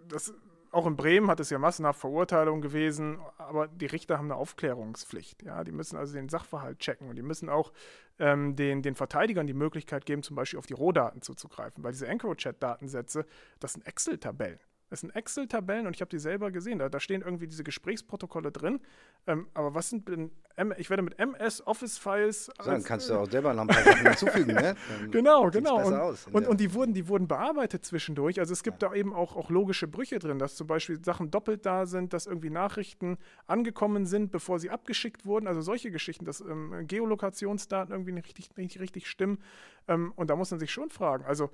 das auch in Bremen hat es ja massenhaft Verurteilungen gewesen, aber die Richter haben eine Aufklärungspflicht. Ja, die müssen also den Sachverhalt checken und die müssen auch ähm, den, den Verteidigern die Möglichkeit geben, zum Beispiel auf die Rohdaten zuzugreifen, weil diese EncroChat-Datensätze, das sind Excel-Tabellen. Das sind Excel-Tabellen und ich habe die selber gesehen. Da, da, stehen irgendwie diese Gesprächsprotokolle drin. Ähm, aber was sind denn, ich werde mit MS Office-Files. Dann kannst du auch selber noch ein paar Sachen hinzufügen, ne? [laughs] Dann genau, genau. Und, aus, und, und, die, wurden, die wurden bearbeitet zwischendurch. Also es gibt ja. da eben auch, auch logische Brüche drin, dass zum Beispiel Sachen doppelt da sind, dass irgendwie Nachrichten angekommen sind, bevor sie abgeschickt wurden. Also solche Geschichten, dass ähm, Geolokationsdaten irgendwie nicht richtig, nicht richtig stimmen. Ähm, und da muss man sich schon fragen. Also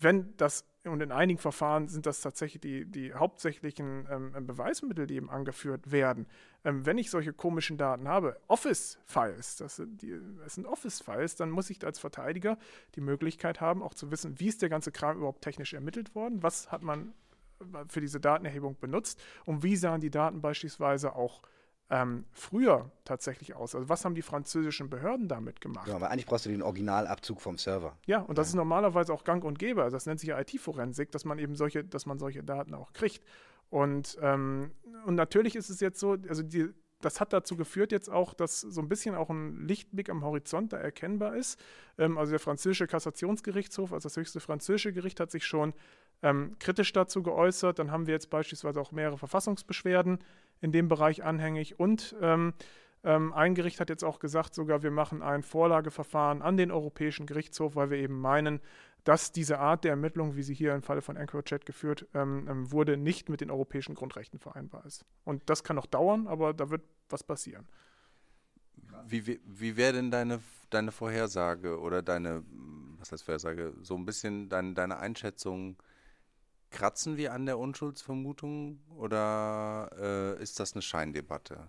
wenn das, und in einigen Verfahren sind das tatsächlich die, die hauptsächlichen ähm, Beweismittel, die eben angeführt werden, ähm, wenn ich solche komischen Daten habe, Office-Files, das, sind sind Office-Files, dann muss ich als Verteidiger die Möglichkeit haben, auch zu wissen, wie ist der ganze Kram überhaupt technisch ermittelt worden, was hat man äh, für diese Datenerhebung benutzt? Und wie sahen die Daten beispielsweise auch ähm, früher tatsächlich aus? Also was haben die französischen Behörden damit gemacht? Ja, aber eigentlich brauchst du den Originalabzug vom Server. Ja, und das ja. ist normalerweise auch gang und gäbe. Also das nennt sich ja IT-Forensik, dass man eben solche, dass man solche Daten auch kriegt. Und, ähm, und natürlich ist es jetzt so, also die, das hat dazu geführt jetzt auch, dass so ein bisschen auch ein Lichtblick am Horizont da erkennbar ist. Ähm, also der französische Kassationsgerichtshof, also das höchste französische Gericht, hat sich schon ähm, kritisch dazu geäußert. Dann haben wir jetzt beispielsweise auch mehrere Verfassungsbeschwerden in dem Bereich anhängig. Und ähm, ähm, ein Gericht hat jetzt auch gesagt, sogar wir machen ein Vorlageverfahren an den Europäischen Gerichtshof, weil wir eben meinen, dass diese Art der Ermittlung, wie sie hier im Falle von EncroChat geführt ähm, ähm, wurde, nicht mit den europäischen Grundrechten vereinbar ist. Und das kann noch dauern, aber da wird was passieren. Wie, wie, wie wäre denn deine, deine Vorhersage oder deine, was heißt Vorhersage, so ein bisschen dein, deine Einschätzung Kratzen wir an der Unschuldsvermutung oder äh, ist das eine Scheindebatte?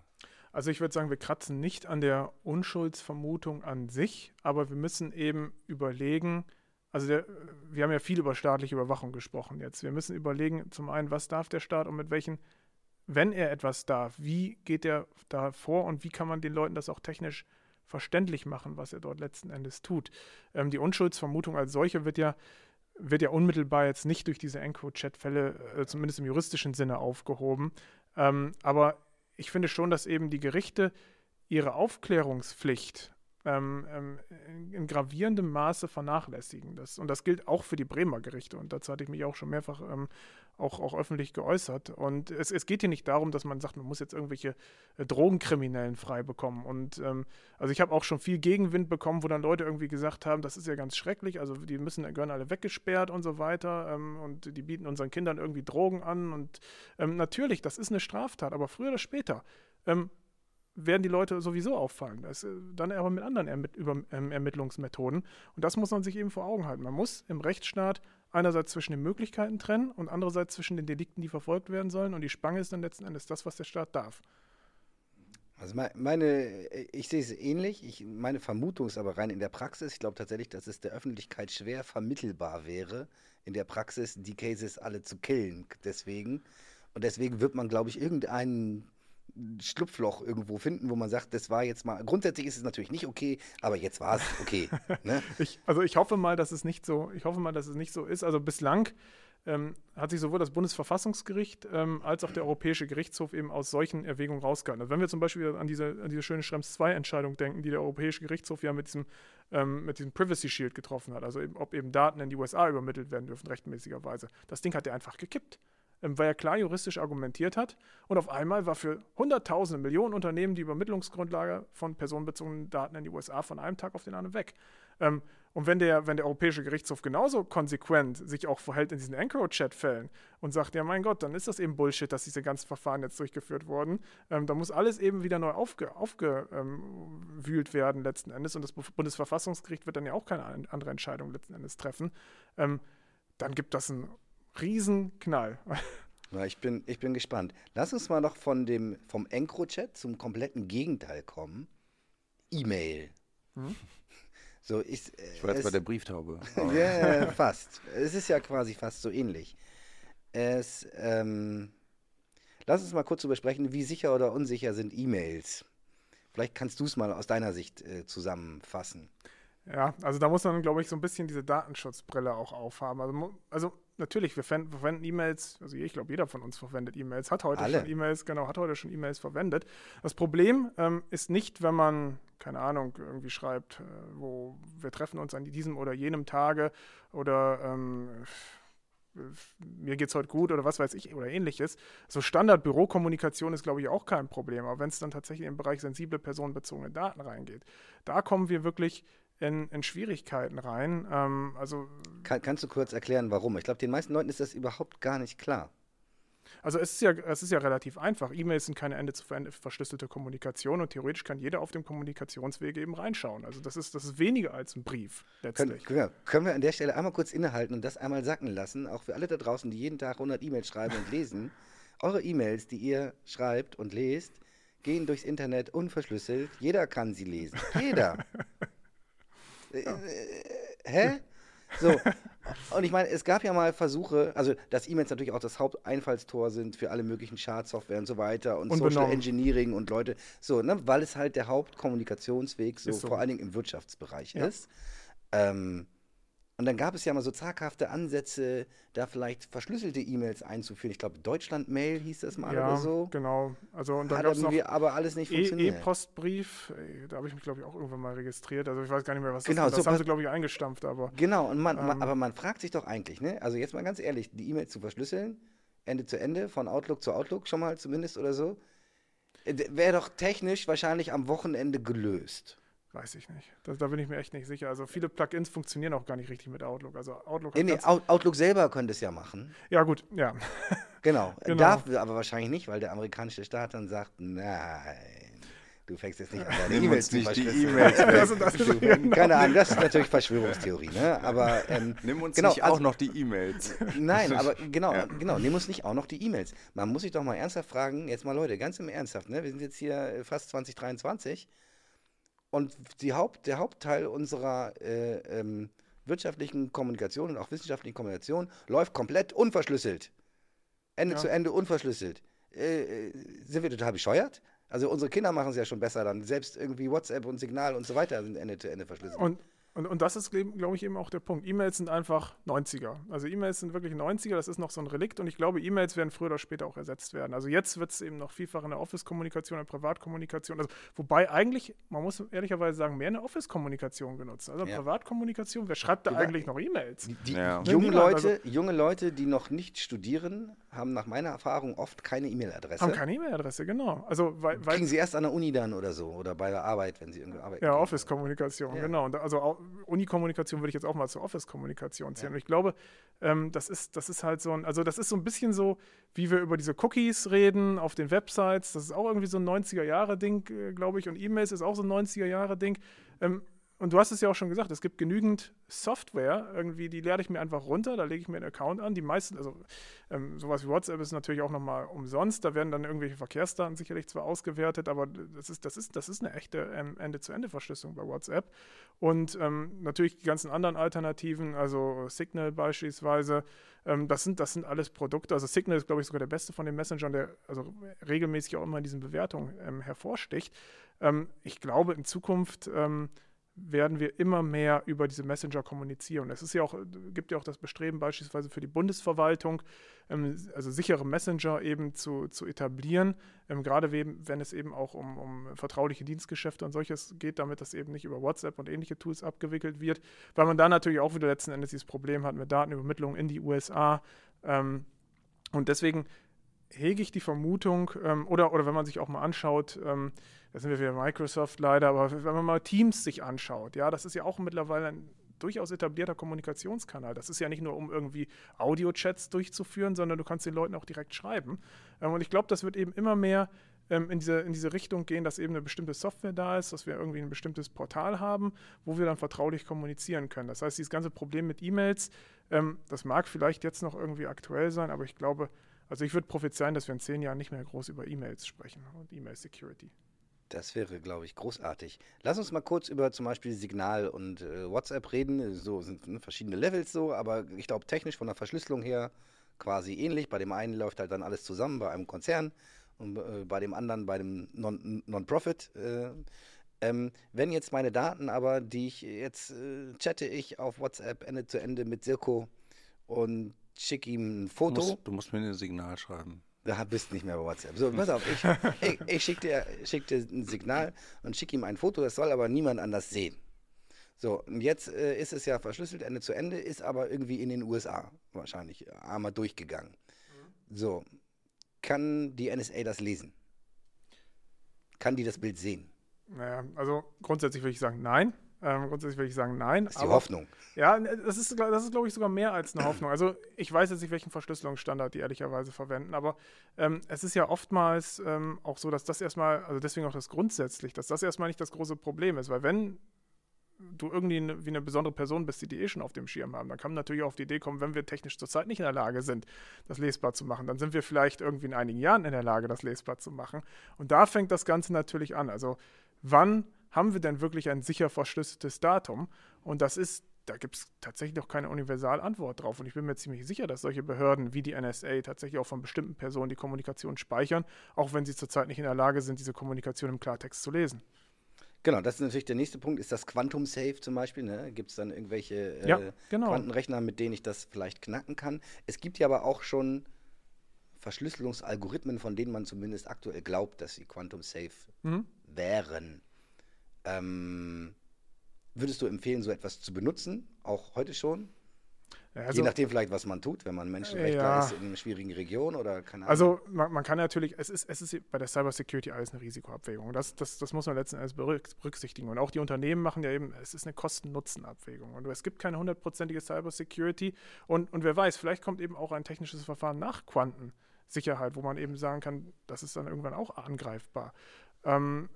Also ich würde sagen, wir kratzen nicht an der Unschuldsvermutung an sich, aber wir müssen eben überlegen, also der, wir haben ja viel über staatliche Überwachung gesprochen jetzt. Wir müssen überlegen, zum einen, was darf der Staat und mit welchen, wenn er etwas darf, wie geht er da vor und wie kann man den Leuten das auch technisch verständlich machen, was er dort letzten Endes tut. Ähm, die Unschuldsvermutung als solche wird ja wird ja unmittelbar jetzt nicht durch diese EncroChat-Fälle, äh, zumindest im juristischen Sinne, aufgehoben. Ähm, aber ich finde schon, dass eben die Gerichte ihre Aufklärungspflicht ähm, ähm, in gravierendem Maße vernachlässigen. Das, und das gilt auch für die Bremer Gerichte. Und dazu hatte ich mich auch schon mehrfach ähm, auch, auch öffentlich geäußert. Und es, es geht hier nicht darum, dass man sagt, man muss jetzt irgendwelche äh, Drogenkriminellen frei bekommen. Und ähm, also ich habe auch schon viel Gegenwind bekommen, wo dann Leute irgendwie gesagt haben, das ist ja ganz schrecklich, also die müssen, gehören alle weggesperrt und so weiter. Ähm, und die bieten unseren Kindern irgendwie Drogen an. Und ähm, natürlich, das ist eine Straftat, aber früher oder später ähm, werden die Leute sowieso auffallen. Das, äh, dann aber mit anderen Ermitt über, ähm, Ermittlungsmethoden. Und das muss man sich eben vor Augen halten. Man muss im Rechtsstaat einerseits zwischen den Möglichkeiten trennen und andererseits zwischen den Delikten, die verfolgt werden sollen. Und die Spange ist dann letzten Endes das, was der Staat darf. Also meine, ich sehe es ähnlich. Ich, meine Vermutung ist aber rein in der Praxis. Ich glaube tatsächlich, dass es der Öffentlichkeit schwer vermittelbar wäre, in der Praxis die Cases alle zu killen. Deswegen. Und deswegen wird man, glaube ich, irgendeinen Schlupfloch irgendwo finden, wo man sagt, das war jetzt mal. Grundsätzlich ist es natürlich nicht okay, aber jetzt war es okay. [laughs] ne? ich, also ich hoffe mal, dass es nicht so, ich hoffe mal, dass es nicht so ist. Also bislang ähm, hat sich sowohl das Bundesverfassungsgericht ähm, als auch der Europäische Gerichtshof eben aus solchen Erwägungen rausgehalten. Also wenn wir zum Beispiel an diese, an diese schöne Schrems 2-Entscheidung denken, die der Europäische Gerichtshof ja mit diesem, ähm, mit diesem Privacy Shield getroffen hat, also eben, ob eben Daten in die USA übermittelt werden dürfen, rechtmäßigerweise. Das Ding hat er einfach gekippt. Ähm, weil er klar juristisch argumentiert hat. Und auf einmal war für Hunderttausende, Millionen Unternehmen die Übermittlungsgrundlage von personenbezogenen Daten in die USA von einem Tag auf den anderen weg. Ähm, und wenn der, wenn der Europäische Gerichtshof genauso konsequent sich auch verhält in diesen Anchor-Chat-Fällen und sagt, ja mein Gott, dann ist das eben Bullshit, dass diese ganzen Verfahren jetzt durchgeführt wurden, ähm, da muss alles eben wieder neu aufgewühlt aufge, ähm, werden letzten Endes und das Bundesverfassungsgericht wird dann ja auch keine andere Entscheidung letzten Endes treffen, ähm, dann gibt das einen Riesenknall. [laughs] Ja, ich, bin, ich bin gespannt. Lass uns mal noch von dem, vom EncroChat zum kompletten Gegenteil kommen. E-Mail. Hm? [laughs] So, ich, äh, ich war jetzt bei der Brieftaube. [laughs] Ja, yeah, fast. Es ist ja quasi fast so ähnlich. Es, ähm, lass uns mal kurz darüber sprechen, wie sicher oder unsicher sind E-Mails. Vielleicht kannst du es mal aus deiner Sicht äh, zusammenfassen. Ja, also da muss man, glaube ich, so ein bisschen diese Datenschutzbrille auch aufhaben. Also, also natürlich, wir verwenden E-Mails, also ich glaube, jeder von uns verwendet E-Mails, hat heute Alle. schon E-Mails, genau, hat heute schon E-Mails verwendet. Das Problem ähm, ist nicht, wenn man, keine Ahnung, irgendwie schreibt, äh, wo wir treffen uns an diesem oder jenem Tage oder ähm, mir geht's heute gut oder was weiß ich oder ähnliches. So Standard-Bürokommunikation ist, glaube ich, auch kein Problem. Aber wenn es dann tatsächlich im Bereich sensible personenbezogene Daten reingeht, da kommen wir wirklich in, in Schwierigkeiten rein. Ähm, also, Kann, kannst du kurz erklären, warum? Ich glaube, den meisten Leuten ist das überhaupt gar nicht klar. Also es ist ja, es ist ja relativ einfach. E-Mails sind keine Ende zu Ende verschlüsselte Kommunikation und theoretisch kann jeder auf dem Kommunikationsweg eben reinschauen. Also das ist, das ist weniger als ein Brief letztlich. Können, ja, können wir an der Stelle einmal kurz innehalten und das einmal sacken lassen, auch für alle da draußen, die jeden Tag 100 E-Mails schreiben und lesen. [laughs] Eure E-Mails, die ihr schreibt und lest, gehen durchs Internet unverschlüsselt. Jeder kann sie lesen. Jeder. [laughs] Äh, äh, hä? So. [laughs] Und ich meine, es gab ja mal Versuche, also dass E-Mails natürlich auch das Haupteinfallstor sind für alle möglichen Schadsoftware und so weiter und Unbenommen. Social Engineering und Leute, so, ne, weil es halt der Hauptkommunikationsweg so, so. vor allen Dingen im Wirtschaftsbereich ja. ist. Ähm, und dann gab es ja mal so zaghafte Ansätze, da vielleicht verschlüsselte E-Mails einzuführen. Ich glaube, Deutschland-Mail hieß das mal ja, oder so. genau. Also, und dann Hat irgendwie aber alles nicht funktioniert. E-Postbrief, e da habe ich mich, glaube ich, auch irgendwann mal registriert. Also ich weiß gar nicht mehr, was genau, das ist. Das so, haben sie, glaube ich, eingestampft. Aber, genau, und man, ähm, man, aber man fragt sich doch eigentlich, ne? also jetzt mal ganz ehrlich, die E-Mails zu verschlüsseln, Ende zu Ende, von Outlook zu Outlook schon mal zumindest oder so, äh, wäre doch technisch wahrscheinlich am Wochenende gelöst. Weiß ich nicht. Da, da, bin ich mir echt nicht sicher. Also viele Plugins funktionieren auch gar nicht richtig mit Outlook. Also Outlook nee, nee, Outlook selber könnte es ja machen. Ja, gut, ja. [laughs] Genau. genau. Darf aber wahrscheinlich nicht, weil der amerikanische Staat dann sagt, nein. Du fängst jetzt nicht an, deine [laughs] E-Mails zu verschlüsseln. E [laughs] Keine Ahnung, das ist natürlich Verschwörungstheorie, ne? Aber ähm, nimm uns genau, nicht also, auch noch die E-Mails. Nein, aber genau, ja. genau, nimm uns nicht auch noch die E-Mails. Man muss sich doch mal ernsthaft fragen, jetzt mal Leute, ganz im Ernsthaft, ne? Wir sind jetzt hier fast 2023 und Haupt, der Hauptteil unserer äh, ähm, wirtschaftlichen Kommunikation und auch wissenschaftlichen Kommunikation läuft komplett unverschlüsselt. Ende ja. zu Ende unverschlüsselt. Äh, äh, sind wir total bescheuert? Also unsere Kinder machen es ja schon besser dann. Selbst irgendwie WhatsApp und Signal und so weiter sind Ende zu Ende verschlüsselt. Und und, und das ist, glaube ich, eben auch der Punkt. E-Mails sind einfach 90er. Also E-Mails sind wirklich 90er, das ist noch so ein Relikt und ich glaube, E-Mails werden früher oder später auch ersetzt werden. Also jetzt wird es eben noch vielfach in der Office-Kommunikation, in der Privatkommunikation, also wobei eigentlich, man muss ehrlicherweise sagen, mehr in der Office-Kommunikation genutzt. Also ja. Privatkommunikation, wer schreibt da ja. eigentlich noch E-Mails? Die, die ja. junge, Leute, also, junge Leute, die noch nicht studieren, haben nach meiner Erfahrung oft keine E-Mail-Adresse. Haben keine E-Mail-Adresse, genau. Also, weil, Kriegen sie erst an der Uni dann oder so oder bei der Arbeit, wenn sie irgendwie arbeiten. Ja, Office-Kommunikation, genau. Und also Uni-Kommunikation Kommunikation würde ich jetzt auch mal zur Office-Kommunikation zählen. Ja. Und ich glaube, ähm, das, ist, das ist halt so ein, also das ist so ein bisschen so, wie wir über diese Cookies reden auf den Websites. Das ist auch irgendwie so ein 90er-Jahre-Ding, äh, glaube ich. Und E-Mails ist auch so ein 90er-Jahre-Ding. Ähm, und du hast es ja auch schon gesagt, es gibt genügend Software, irgendwie, die lade ich mir einfach runter, da lege ich mir einen Account an. Die meisten, also ähm, sowas wie WhatsApp ist natürlich auch nochmal umsonst, da werden dann irgendwelche Verkehrsdaten sicherlich zwar ausgewertet, aber das ist, das ist, das ist eine echte ähm, Ende-zu-Ende-Verschlüsselung bei WhatsApp. Und ähm, natürlich die ganzen anderen Alternativen, also Signal beispielsweise, ähm, das, sind, das sind alles Produkte. Also Signal ist, glaube ich, sogar der beste von den Messengern, der also regelmäßig auch immer in diesen Bewertungen ähm, hervorsticht. Ähm, ich glaube, in Zukunft werden wir immer mehr über diese Messenger kommunizieren. Es ist ja auch, gibt ja auch das Bestreben beispielsweise für die Bundesverwaltung, ähm, also sichere Messenger eben zu, zu etablieren, ähm, gerade wenn es eben auch um, um vertrauliche Dienstgeschäfte und solches geht, damit das eben nicht über WhatsApp und ähnliche Tools abgewickelt wird, weil man da natürlich auch wieder letzten Endes dieses Problem hat mit Datenübermittlung in die USA. Ähm, und deswegen hege ich die Vermutung, ähm, oder, oder wenn man sich auch mal anschaut, ähm, da sind wir wieder Microsoft leider, aber wenn man mal Teams sich anschaut, ja, das ist ja auch mittlerweile ein durchaus etablierter Kommunikationskanal. Das ist ja nicht nur, um irgendwie Audio-Chats durchzuführen, sondern du kannst den Leuten auch direkt schreiben. Ähm, und ich glaube, das wird eben immer mehr ähm, in, diese, in diese Richtung gehen, dass eben eine bestimmte Software da ist, dass wir irgendwie ein bestimmtes Portal haben, wo wir dann vertraulich kommunizieren können. Das heißt, dieses ganze Problem mit E-Mails, ähm, das mag vielleicht jetzt noch irgendwie aktuell sein, aber ich glaube, also ich würde prophezeien, dass wir in zehn Jahren nicht mehr groß über E-Mails sprechen und E-Mail-Security. Das wäre, glaube ich, großartig. Lass uns mal kurz über zum Beispiel Signal und äh, WhatsApp reden. So sind ne, verschiedene Levels so, aber ich glaube technisch von der Verschlüsselung her quasi ähnlich. Bei dem einen läuft halt dann alles zusammen bei einem Konzern und äh, bei dem anderen bei dem Non-Profit. Non äh, ähm, wenn jetzt meine Daten aber, die ich jetzt äh, chatte ich auf WhatsApp Ende zu Ende mit Sirko und schicke ihm ein Foto. Du musst, du musst mir ein Signal schreiben. Da bist nicht mehr bei WhatsApp. So, pass auf, ich, ich, ich schicke dir, schick dir ein Signal und schicke ihm ein Foto, das soll aber niemand anders sehen. So, und jetzt äh, ist es ja verschlüsselt Ende zu Ende, ist aber irgendwie in den USA wahrscheinlich einmal durchgegangen. So, kann die NSA das lesen? Kann die das Bild sehen? Naja, also grundsätzlich würde ich sagen, nein. Ähm, grundsätzlich würde ich sagen, nein. Das ist die aber, Hoffnung. Ja, das ist, das ist, glaube ich, sogar mehr als eine Hoffnung. Also ich weiß jetzt nicht, welchen Verschlüsselungsstandard die ehrlicherweise verwenden, aber ähm, es ist ja oftmals ähm, auch so, dass das erstmal, also deswegen auch das grundsätzlich, dass das erstmal nicht das große Problem ist, weil wenn du irgendwie eine, wie eine besondere Person bist, die die eh schon auf dem Schirm haben. Dann kann man natürlich auch auf die Idee kommen, wenn wir technisch zurzeit nicht in der Lage sind, das lesbar zu machen, dann sind wir vielleicht irgendwie in einigen Jahren in der Lage, das lesbar zu machen. Und da fängt das Ganze natürlich an. Also wann haben wir denn wirklich ein sicher verschlüsseltes Datum? Und das ist, da gibt es tatsächlich noch keine Universalantwort drauf. Und ich bin mir ziemlich sicher, dass solche Behörden wie die NSA tatsächlich auch von bestimmten Personen die Kommunikation speichern, auch wenn sie zurzeit nicht in der Lage sind, diese Kommunikation im Klartext zu lesen. Genau, das ist natürlich der nächste Punkt, ist das Quantum Safe zum Beispiel. Ne? Gibt es dann irgendwelche äh, ja, genau. Quantenrechner, mit denen ich das vielleicht knacken kann? Es gibt ja aber auch schon Verschlüsselungsalgorithmen, von denen man zumindest aktuell glaubt, dass sie Quantum Safe mhm. wären. Ähm, würdest du empfehlen, so etwas zu benutzen, auch heute schon? Also, Je nachdem vielleicht, was man tut, wenn man Menschenrechtler ja. ist in einer schwierigen Region oder keine Ahnung. Also man, man, kann natürlich, es ist, es ist bei der Cybersecurity alles eine Risikoabwägung. Das, das, das muss man letzten Endes berücksichtigen. Und auch die Unternehmen machen ja eben, es ist eine Kosten-Nutzen-Abwägung. Und es gibt keine hundertprozentige Cybersecurity. Und, und wer weiß, vielleicht kommt eben auch ein technisches Verfahren nach Quantensicherheit, wo man eben sagen kann, das ist dann irgendwann auch angreifbar. Ähm,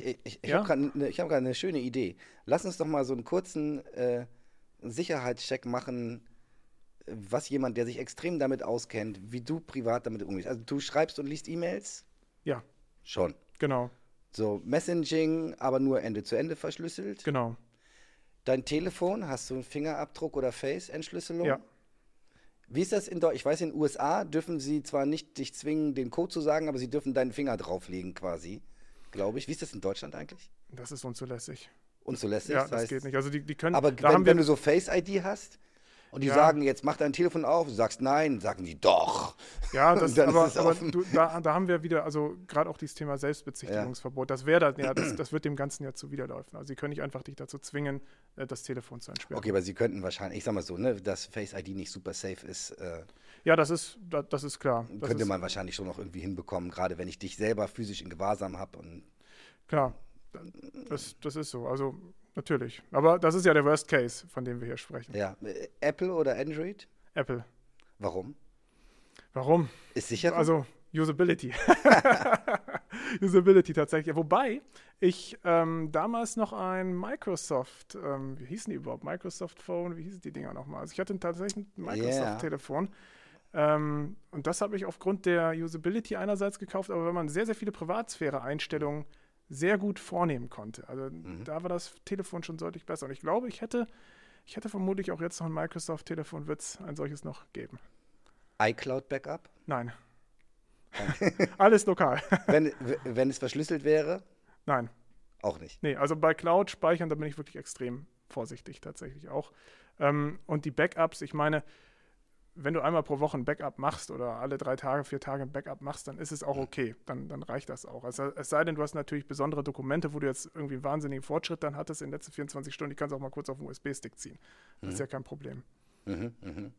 ich, ich, ich, ja? habe gerade eine hab eine schöne Idee. Lass uns doch mal so einen kurzen äh, Sicherheitscheck machen, was jemand, der sich extrem damit auskennt, wie du privat damit umgehst. Also du schreibst und liest E-Mails? Ja. Schon. Genau. So, Messaging, aber nur Ende zu Ende verschlüsselt? Genau. Dein Telefon, hast du einen Fingerabdruck oder Face-Entschlüsselung? Ja. Wie ist das in Deutschland? Ich weiß, in den USA dürfen sie zwar nicht dich zwingen, den Code zu sagen, aber sie dürfen deinen Finger drauflegen quasi glaube ich. Wie ist das in Deutschland eigentlich? Das ist unzulässig. Unzulässig? Ja, das, heißt, geht nicht. Also die, die können. Aber da wenn, wenn du so Face-ID hast und die ja. sagen, jetzt mach dein Telefon auf, du sagst nein, sagen die doch. Ja, das, [laughs] aber, aber du, da, da, haben wir wieder, also gerade auch dieses Thema Selbstbezichtigungsverbot, ja. das wäre ja, das, das wird dem Ganzen ja zuwiderlaufen. Also sie können nicht einfach dich dazu zwingen, äh, das Telefon zu entsperren. Okay, aber sie könnten wahrscheinlich, ich sag mal so, ne, dass Face-ID nicht super safe ist. Äh, ja, das ist, das, ist klar. Das könnte ist, man wahrscheinlich schon noch irgendwie hinbekommen, gerade wenn ich dich selber physisch in Gewahrsam habe Klar, das, das ist so. Also natürlich. Aber das ist ja der Worst Case, von dem wir hier sprechen. Ja. Apple oder Android? Apple. Warum? Warum? Ist sicher? Also Usability. [laughs] Usability tatsächlich. Wobei ich ähm, damals noch ein Microsoft, ähm, wie hießen die überhaupt? Microsoft Phone, wie hießen die Dinger nochmal? Also ich hatte tatsächlich ein Microsoft-Telefon. Yeah. Ähm, und das habe ich aufgrund der Usability einerseits gekauft, aber wenn man sehr, sehr viele Privatsphäre-Einstellungen sehr gut vornehmen konnte. Also mhm. da war das Telefon schon deutlich besser. Und ich glaube, ich hätte, ich hätte vermutlich auch jetzt noch ein Microsoft-Telefon, wird es ein solches noch geben. iCloud-Backup? Nein. [laughs] Alles lokal. wenn, [laughs] wenn es verschlüsselt wäre? Nein. Auch nicht. Nee, also bei Cloud-Speichern, da bin ich wirklich extrem vorsichtig tatsächlich auch. Ähm, und die Backups, ich meine, wenn du einmal pro Woche ein Backup machst oder alle drei Tage, vier Tage ein Backup machst, dann ist es auch okay. Dann, dann reicht das auch. Also, es sei denn, du hast natürlich besondere Dokumente, wo du jetzt irgendwie einen wahnsinnigen Fortschritt dann hattest in den letzten 24 Stunden, die kannst du auch mal kurz auf den USB-Stick ziehen. Das mhm. ist ja kein Problem. Mhm, mhm.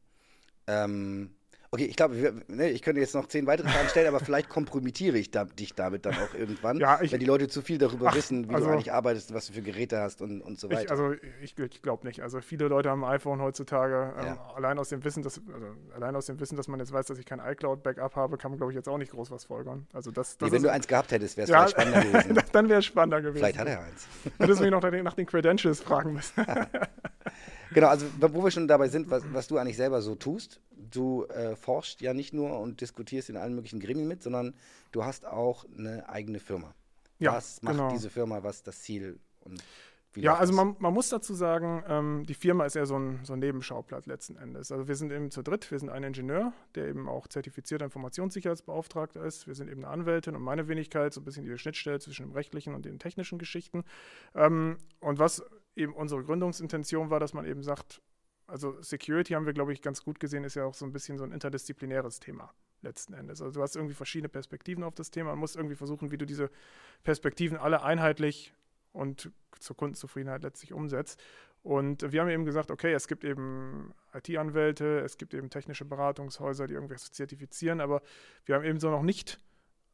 Ähm, Okay, ich glaube, ne, ich könnte jetzt noch zehn weitere Fragen stellen, aber vielleicht kompromittiere ich da, dich damit dann auch irgendwann, ja, ich, wenn die Leute zu viel darüber ach, wissen, wie also, du eigentlich arbeitest, was du für Geräte hast und, und so weiter. Ich, also ich, ich glaube nicht. Also viele Leute haben ein iPhone heutzutage. Ähm, ja. allein aus dem Wissen, dass also allein aus dem Wissen, dass man jetzt weiß, dass ich kein iCloud-Backup habe, kann man glaube ich jetzt auch nicht groß was folgern. Also das, das nee, wenn du eins gehabt hättest, wäre es ja, vielleicht spannender [laughs] gewesen. dann wäre es spannender gewesen. Vielleicht hat er eins. Hättest du mich noch nach den Credentials fragen müssen. [laughs] genau, also wo wir schon dabei sind, was, was du eigentlich selber so tust, du äh, forschst ja nicht nur und diskutierst in allen möglichen Gremien mit, sondern du hast auch eine eigene Firma. Ja, was macht genau. diese Firma, was das Ziel und ja, also man, man, muss dazu sagen, ähm, die Firma ist eher so ein, so ein Nebenschauplatz letzten Endes. Also wir sind eben zu dritt, wir sind ein Ingenieur, der eben auch zertifizierter Informationssicherheitsbeauftragter ist. Wir sind eben eine Anwältin und meine Wenigkeit, so ein bisschen die Schnittstelle zwischen dem rechtlichen und den technischen Geschichten. Ähm, und was eben unsere Gründungsintention war, dass man eben sagt, also Security haben wir, glaube ich, ganz gut gesehen, ist ja auch so ein bisschen so ein interdisziplinäres Thema letzten Endes. Also du hast irgendwie verschiedene Perspektiven auf das Thema und musst irgendwie versuchen, wie du diese Perspektiven alle einheitlich und zur Kundenzufriedenheit letztlich umsetzt. Und wir haben eben gesagt, okay, es gibt eben IT-Anwälte, es gibt eben technische Beratungshäuser, die irgendwas zertifizieren, aber wir haben eben so noch nicht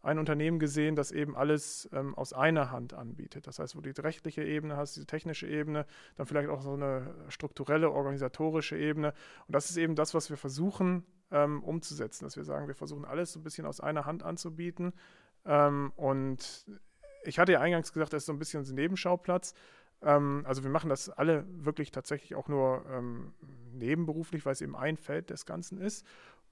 ein Unternehmen gesehen, das eben alles ähm, aus einer Hand anbietet. Das heißt, wo du die rechtliche Ebene hast, diese technische Ebene, dann vielleicht auch so eine strukturelle, organisatorische Ebene. Und das ist eben das, was wir versuchen ähm, umzusetzen, dass wir sagen, wir versuchen alles so ein bisschen aus einer Hand anzubieten. Ähm, und ich hatte ja eingangs gesagt, das ist so ein bisschen ein Nebenschauplatz. Ähm, also wir machen das alle wirklich tatsächlich auch nur ähm, nebenberuflich, weil es eben ein Feld des Ganzen ist.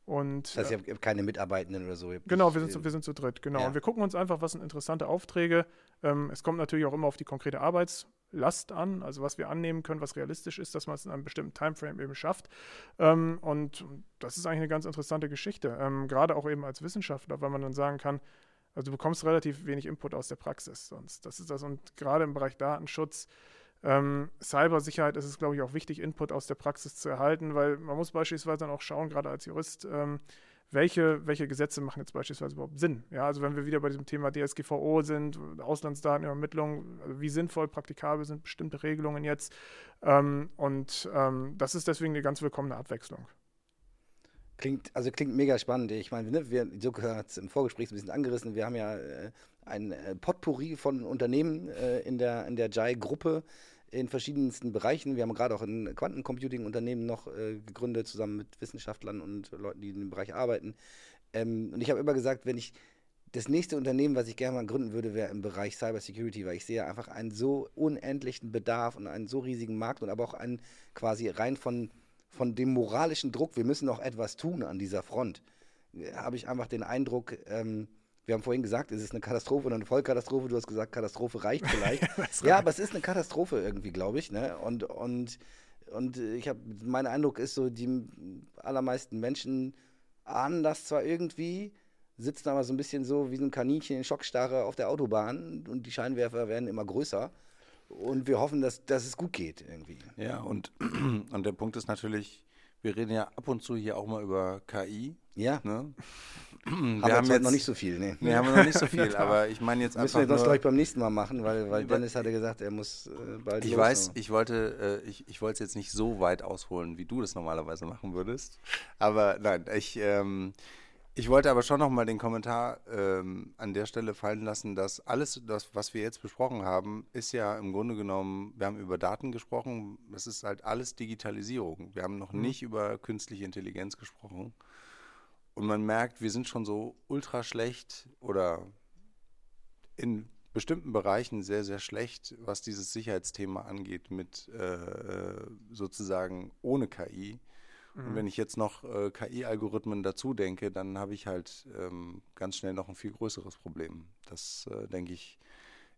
Und, das heißt, ihr habt keine Mitarbeitenden oder so? Genau, wir sind, zu, wir sind zu dritt, genau. Ja. Und wir gucken uns einfach, was sind interessante Aufträge. Ähm, es kommt natürlich auch immer auf die konkrete Arbeitslast an, also was wir annehmen können, was realistisch ist, dass man es in einem bestimmten Timeframe eben schafft. Ähm, und das ist eigentlich eine ganz interessante Geschichte, ähm, gerade auch eben als Wissenschaftler, weil man dann sagen kann, also du bekommst relativ wenig Input aus der Praxis sonst. Das ist das und gerade im Bereich Datenschutz ähm, Cybersicherheit ist es, glaube ich, auch wichtig, Input aus der Praxis zu erhalten, weil man muss beispielsweise dann auch schauen, gerade als Jurist, ähm, welche, welche Gesetze machen jetzt beispielsweise überhaupt Sinn? Ja, also wenn wir wieder bei diesem Thema DSGVO sind, Auslandsdatenübermittlung, also wie sinnvoll, praktikabel sind bestimmte Regelungen jetzt. Ähm, und ähm, das ist deswegen eine ganz willkommene Abwechslung. Klingt, also klingt mega spannend. Ich meine, ne, wir, Joko hat es im Vorgespräch ein bisschen angerissen. Wir haben ja äh, ein äh, Potpourri von Unternehmen äh, in der, in der JAI-Gruppe in verschiedensten Bereichen. Wir haben gerade auch ein Quantencomputing-Unternehmen noch äh, gegründet, zusammen mit Wissenschaftlern und Leuten, die in dem Bereich arbeiten. Ähm, und ich habe immer gesagt, wenn ich das nächste Unternehmen, was ich gerne mal gründen würde, wäre im Bereich Cybersecurity, weil ich sehe einfach einen so unendlichen Bedarf und einen so riesigen Markt und aber auch einen quasi rein von von dem moralischen Druck, wir müssen noch etwas tun an dieser Front, habe ich einfach den Eindruck, ähm, wir haben vorhin gesagt, es ist eine Katastrophe oder eine Vollkatastrophe. Du hast gesagt, Katastrophe reicht vielleicht. [laughs] ja, aber es ist eine Katastrophe irgendwie, glaube ich. Ne? Und, und, und ich habe, mein Eindruck ist so, die allermeisten Menschen ahnen das zwar irgendwie, sitzen aber so ein bisschen so wie so ein Kaninchen in Schockstarre auf der Autobahn und die Scheinwerfer werden immer größer. Und wir hoffen, dass, dass es gut geht irgendwie. Ja, und, [clears throat] und der Punkt ist natürlich, wir reden ja ab und zu hier auch mal über KI. Ja. Ne? [clears throat] Wir haben, haben jetzt noch nicht so viel, ne? Wir haben noch nicht so [laughs] viel, aber ich meine jetzt einfach. Müssen wir das, glaube ich, beim nächsten Mal machen, weil, weil Dennis hatte gesagt, er muss äh, bald. Ich weiß, ich wollte, äh, ich, ich wollte es jetzt nicht so weit ausholen, wie du das normalerweise machen würdest. Aber nein, ich. Ähm, ich wollte aber schon nochmal den Kommentar ähm, an der Stelle fallen lassen, dass alles, das, was wir jetzt besprochen haben, ist ja im Grunde genommen, wir haben über Daten gesprochen, das ist halt alles Digitalisierung. Wir haben noch mhm. nicht über künstliche Intelligenz gesprochen. Und man merkt, wir sind schon so ultra schlecht oder in bestimmten Bereichen sehr, sehr schlecht, was dieses Sicherheitsthema angeht, mit äh, äh sozusagen ohne KI. Und wenn mhm. ich jetzt noch äh, KI-Algorithmen dazu denke, dann habe ich halt ähm, ganz schnell noch ein viel größeres Problem. Das, äh, denke ich,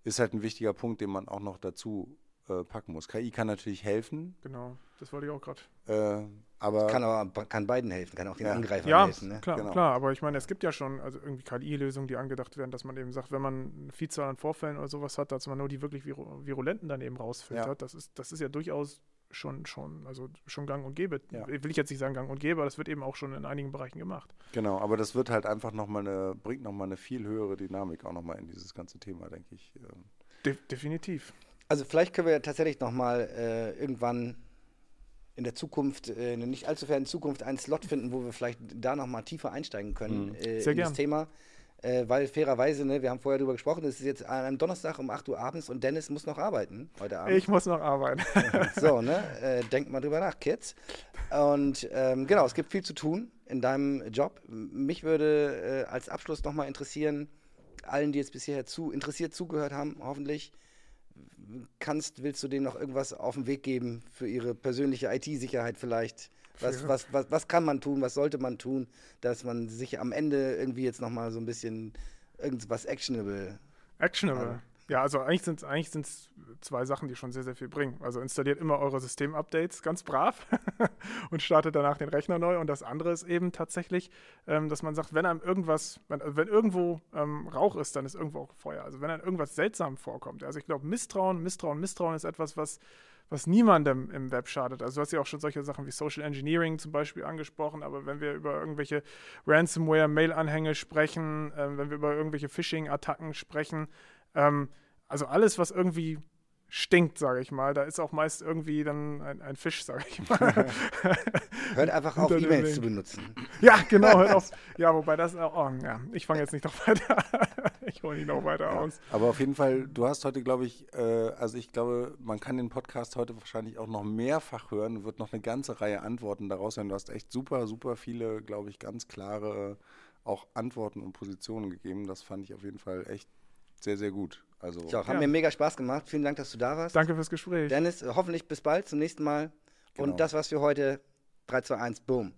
ist halt ein wichtiger Punkt, den man auch noch dazu äh, packen muss. KI kann natürlich helfen. Genau, das wollte ich auch gerade. Äh, aber kann aber kann beiden helfen, kann auch den ja. Angreifern ja, helfen. Ne? Klar, genau. klar, aber ich meine, es gibt ja schon also irgendwie KI-Lösungen, die angedacht werden, dass man eben sagt, wenn man eine Vielzahl an Vorfällen oder sowas hat, dass man nur die wirklich Virulenten dann eben rausfiltert. Ja. Das, ist, das ist ja durchaus schon, schon, also schon gang und gäbe. Ja. Will ich jetzt nicht sagen gang und gäbe, aber das wird eben auch schon in einigen Bereichen gemacht. Genau, aber das wird halt einfach nochmal eine, bringt nochmal eine viel höhere Dynamik auch nochmal in dieses ganze Thema, denke ich. Ähm. De definitiv. Also vielleicht können wir tatsächlich nochmal äh, irgendwann in der Zukunft, äh, in der nicht allzu fernen Zukunft, einen Slot finden, wo wir vielleicht da nochmal tiefer einsteigen können Mhm. äh, Sehr in gern. das Thema. Äh, weil fairerweise, ne, wir haben vorher darüber gesprochen, es ist jetzt an einem Donnerstag um 8 Uhr abends und Dennis muss noch arbeiten heute Abend. Ich muss noch arbeiten. [laughs] So, ne? Äh, denkt mal drüber nach, Kids. Und ähm, genau, es gibt viel zu tun in deinem Job. Mich würde äh, als Abschluss nochmal interessieren, allen, die jetzt bisher zu interessiert zugehört haben, hoffentlich, kannst, willst du denen noch irgendwas auf den Weg geben für ihre persönliche IT-Sicherheit vielleicht? Was, was, was, was kann man tun, was sollte man tun, dass man sich am Ende irgendwie jetzt nochmal so ein bisschen irgendwas actionable Actionable. Ja, also eigentlich sind es eigentlich sind's zwei Sachen, die schon sehr, sehr viel bringen. Also installiert immer eure System-Updates ganz brav [laughs] und startet danach den Rechner neu. Und das andere ist eben tatsächlich, ähm, dass man sagt, wenn einem irgendwas, wenn, wenn irgendwo ähm, Rauch ist, dann ist irgendwo auch Feuer. Also wenn einem irgendwas seltsam vorkommt. Also ich glaube, Misstrauen, Misstrauen, Misstrauen ist etwas, was, was niemandem im Web schadet. Also du hast ja auch schon solche Sachen wie Social Engineering zum Beispiel angesprochen, aber wenn wir über irgendwelche Ransomware-Mail-Anhänge sprechen, ähm, wenn wir über irgendwelche Phishing-Attacken sprechen, ähm, also alles, was irgendwie stinkt, sage ich mal, da ist auch meist irgendwie dann ein, ein Fisch, sage ich mal. [laughs] Hört einfach [laughs] auf, E-Mails zu benutzen. ja, genau, hört auf. [laughs] Ja, wobei das auch, oh, ja, ich fange jetzt nicht noch weiter, ich hole nicht noch weiter aus. Aber auf jeden Fall, du hast heute, glaube ich, äh, also ich glaube, man kann den Podcast heute wahrscheinlich auch noch mehrfach hören und wird noch eine ganze Reihe Antworten daraus hören. Du hast echt super, super viele, glaube ich, ganz klare auch Antworten und Positionen gegeben. Das fand ich auf jeden Fall echt sehr, sehr gut. Also Ich auch. Hat Ja. mir mega Spaß gemacht. Vielen Dank, dass du da warst. Danke fürs Gespräch. Dennis, hoffentlich bis bald zum nächsten Mal. Genau. Und das war's für heute. 3, 2, 1, boom.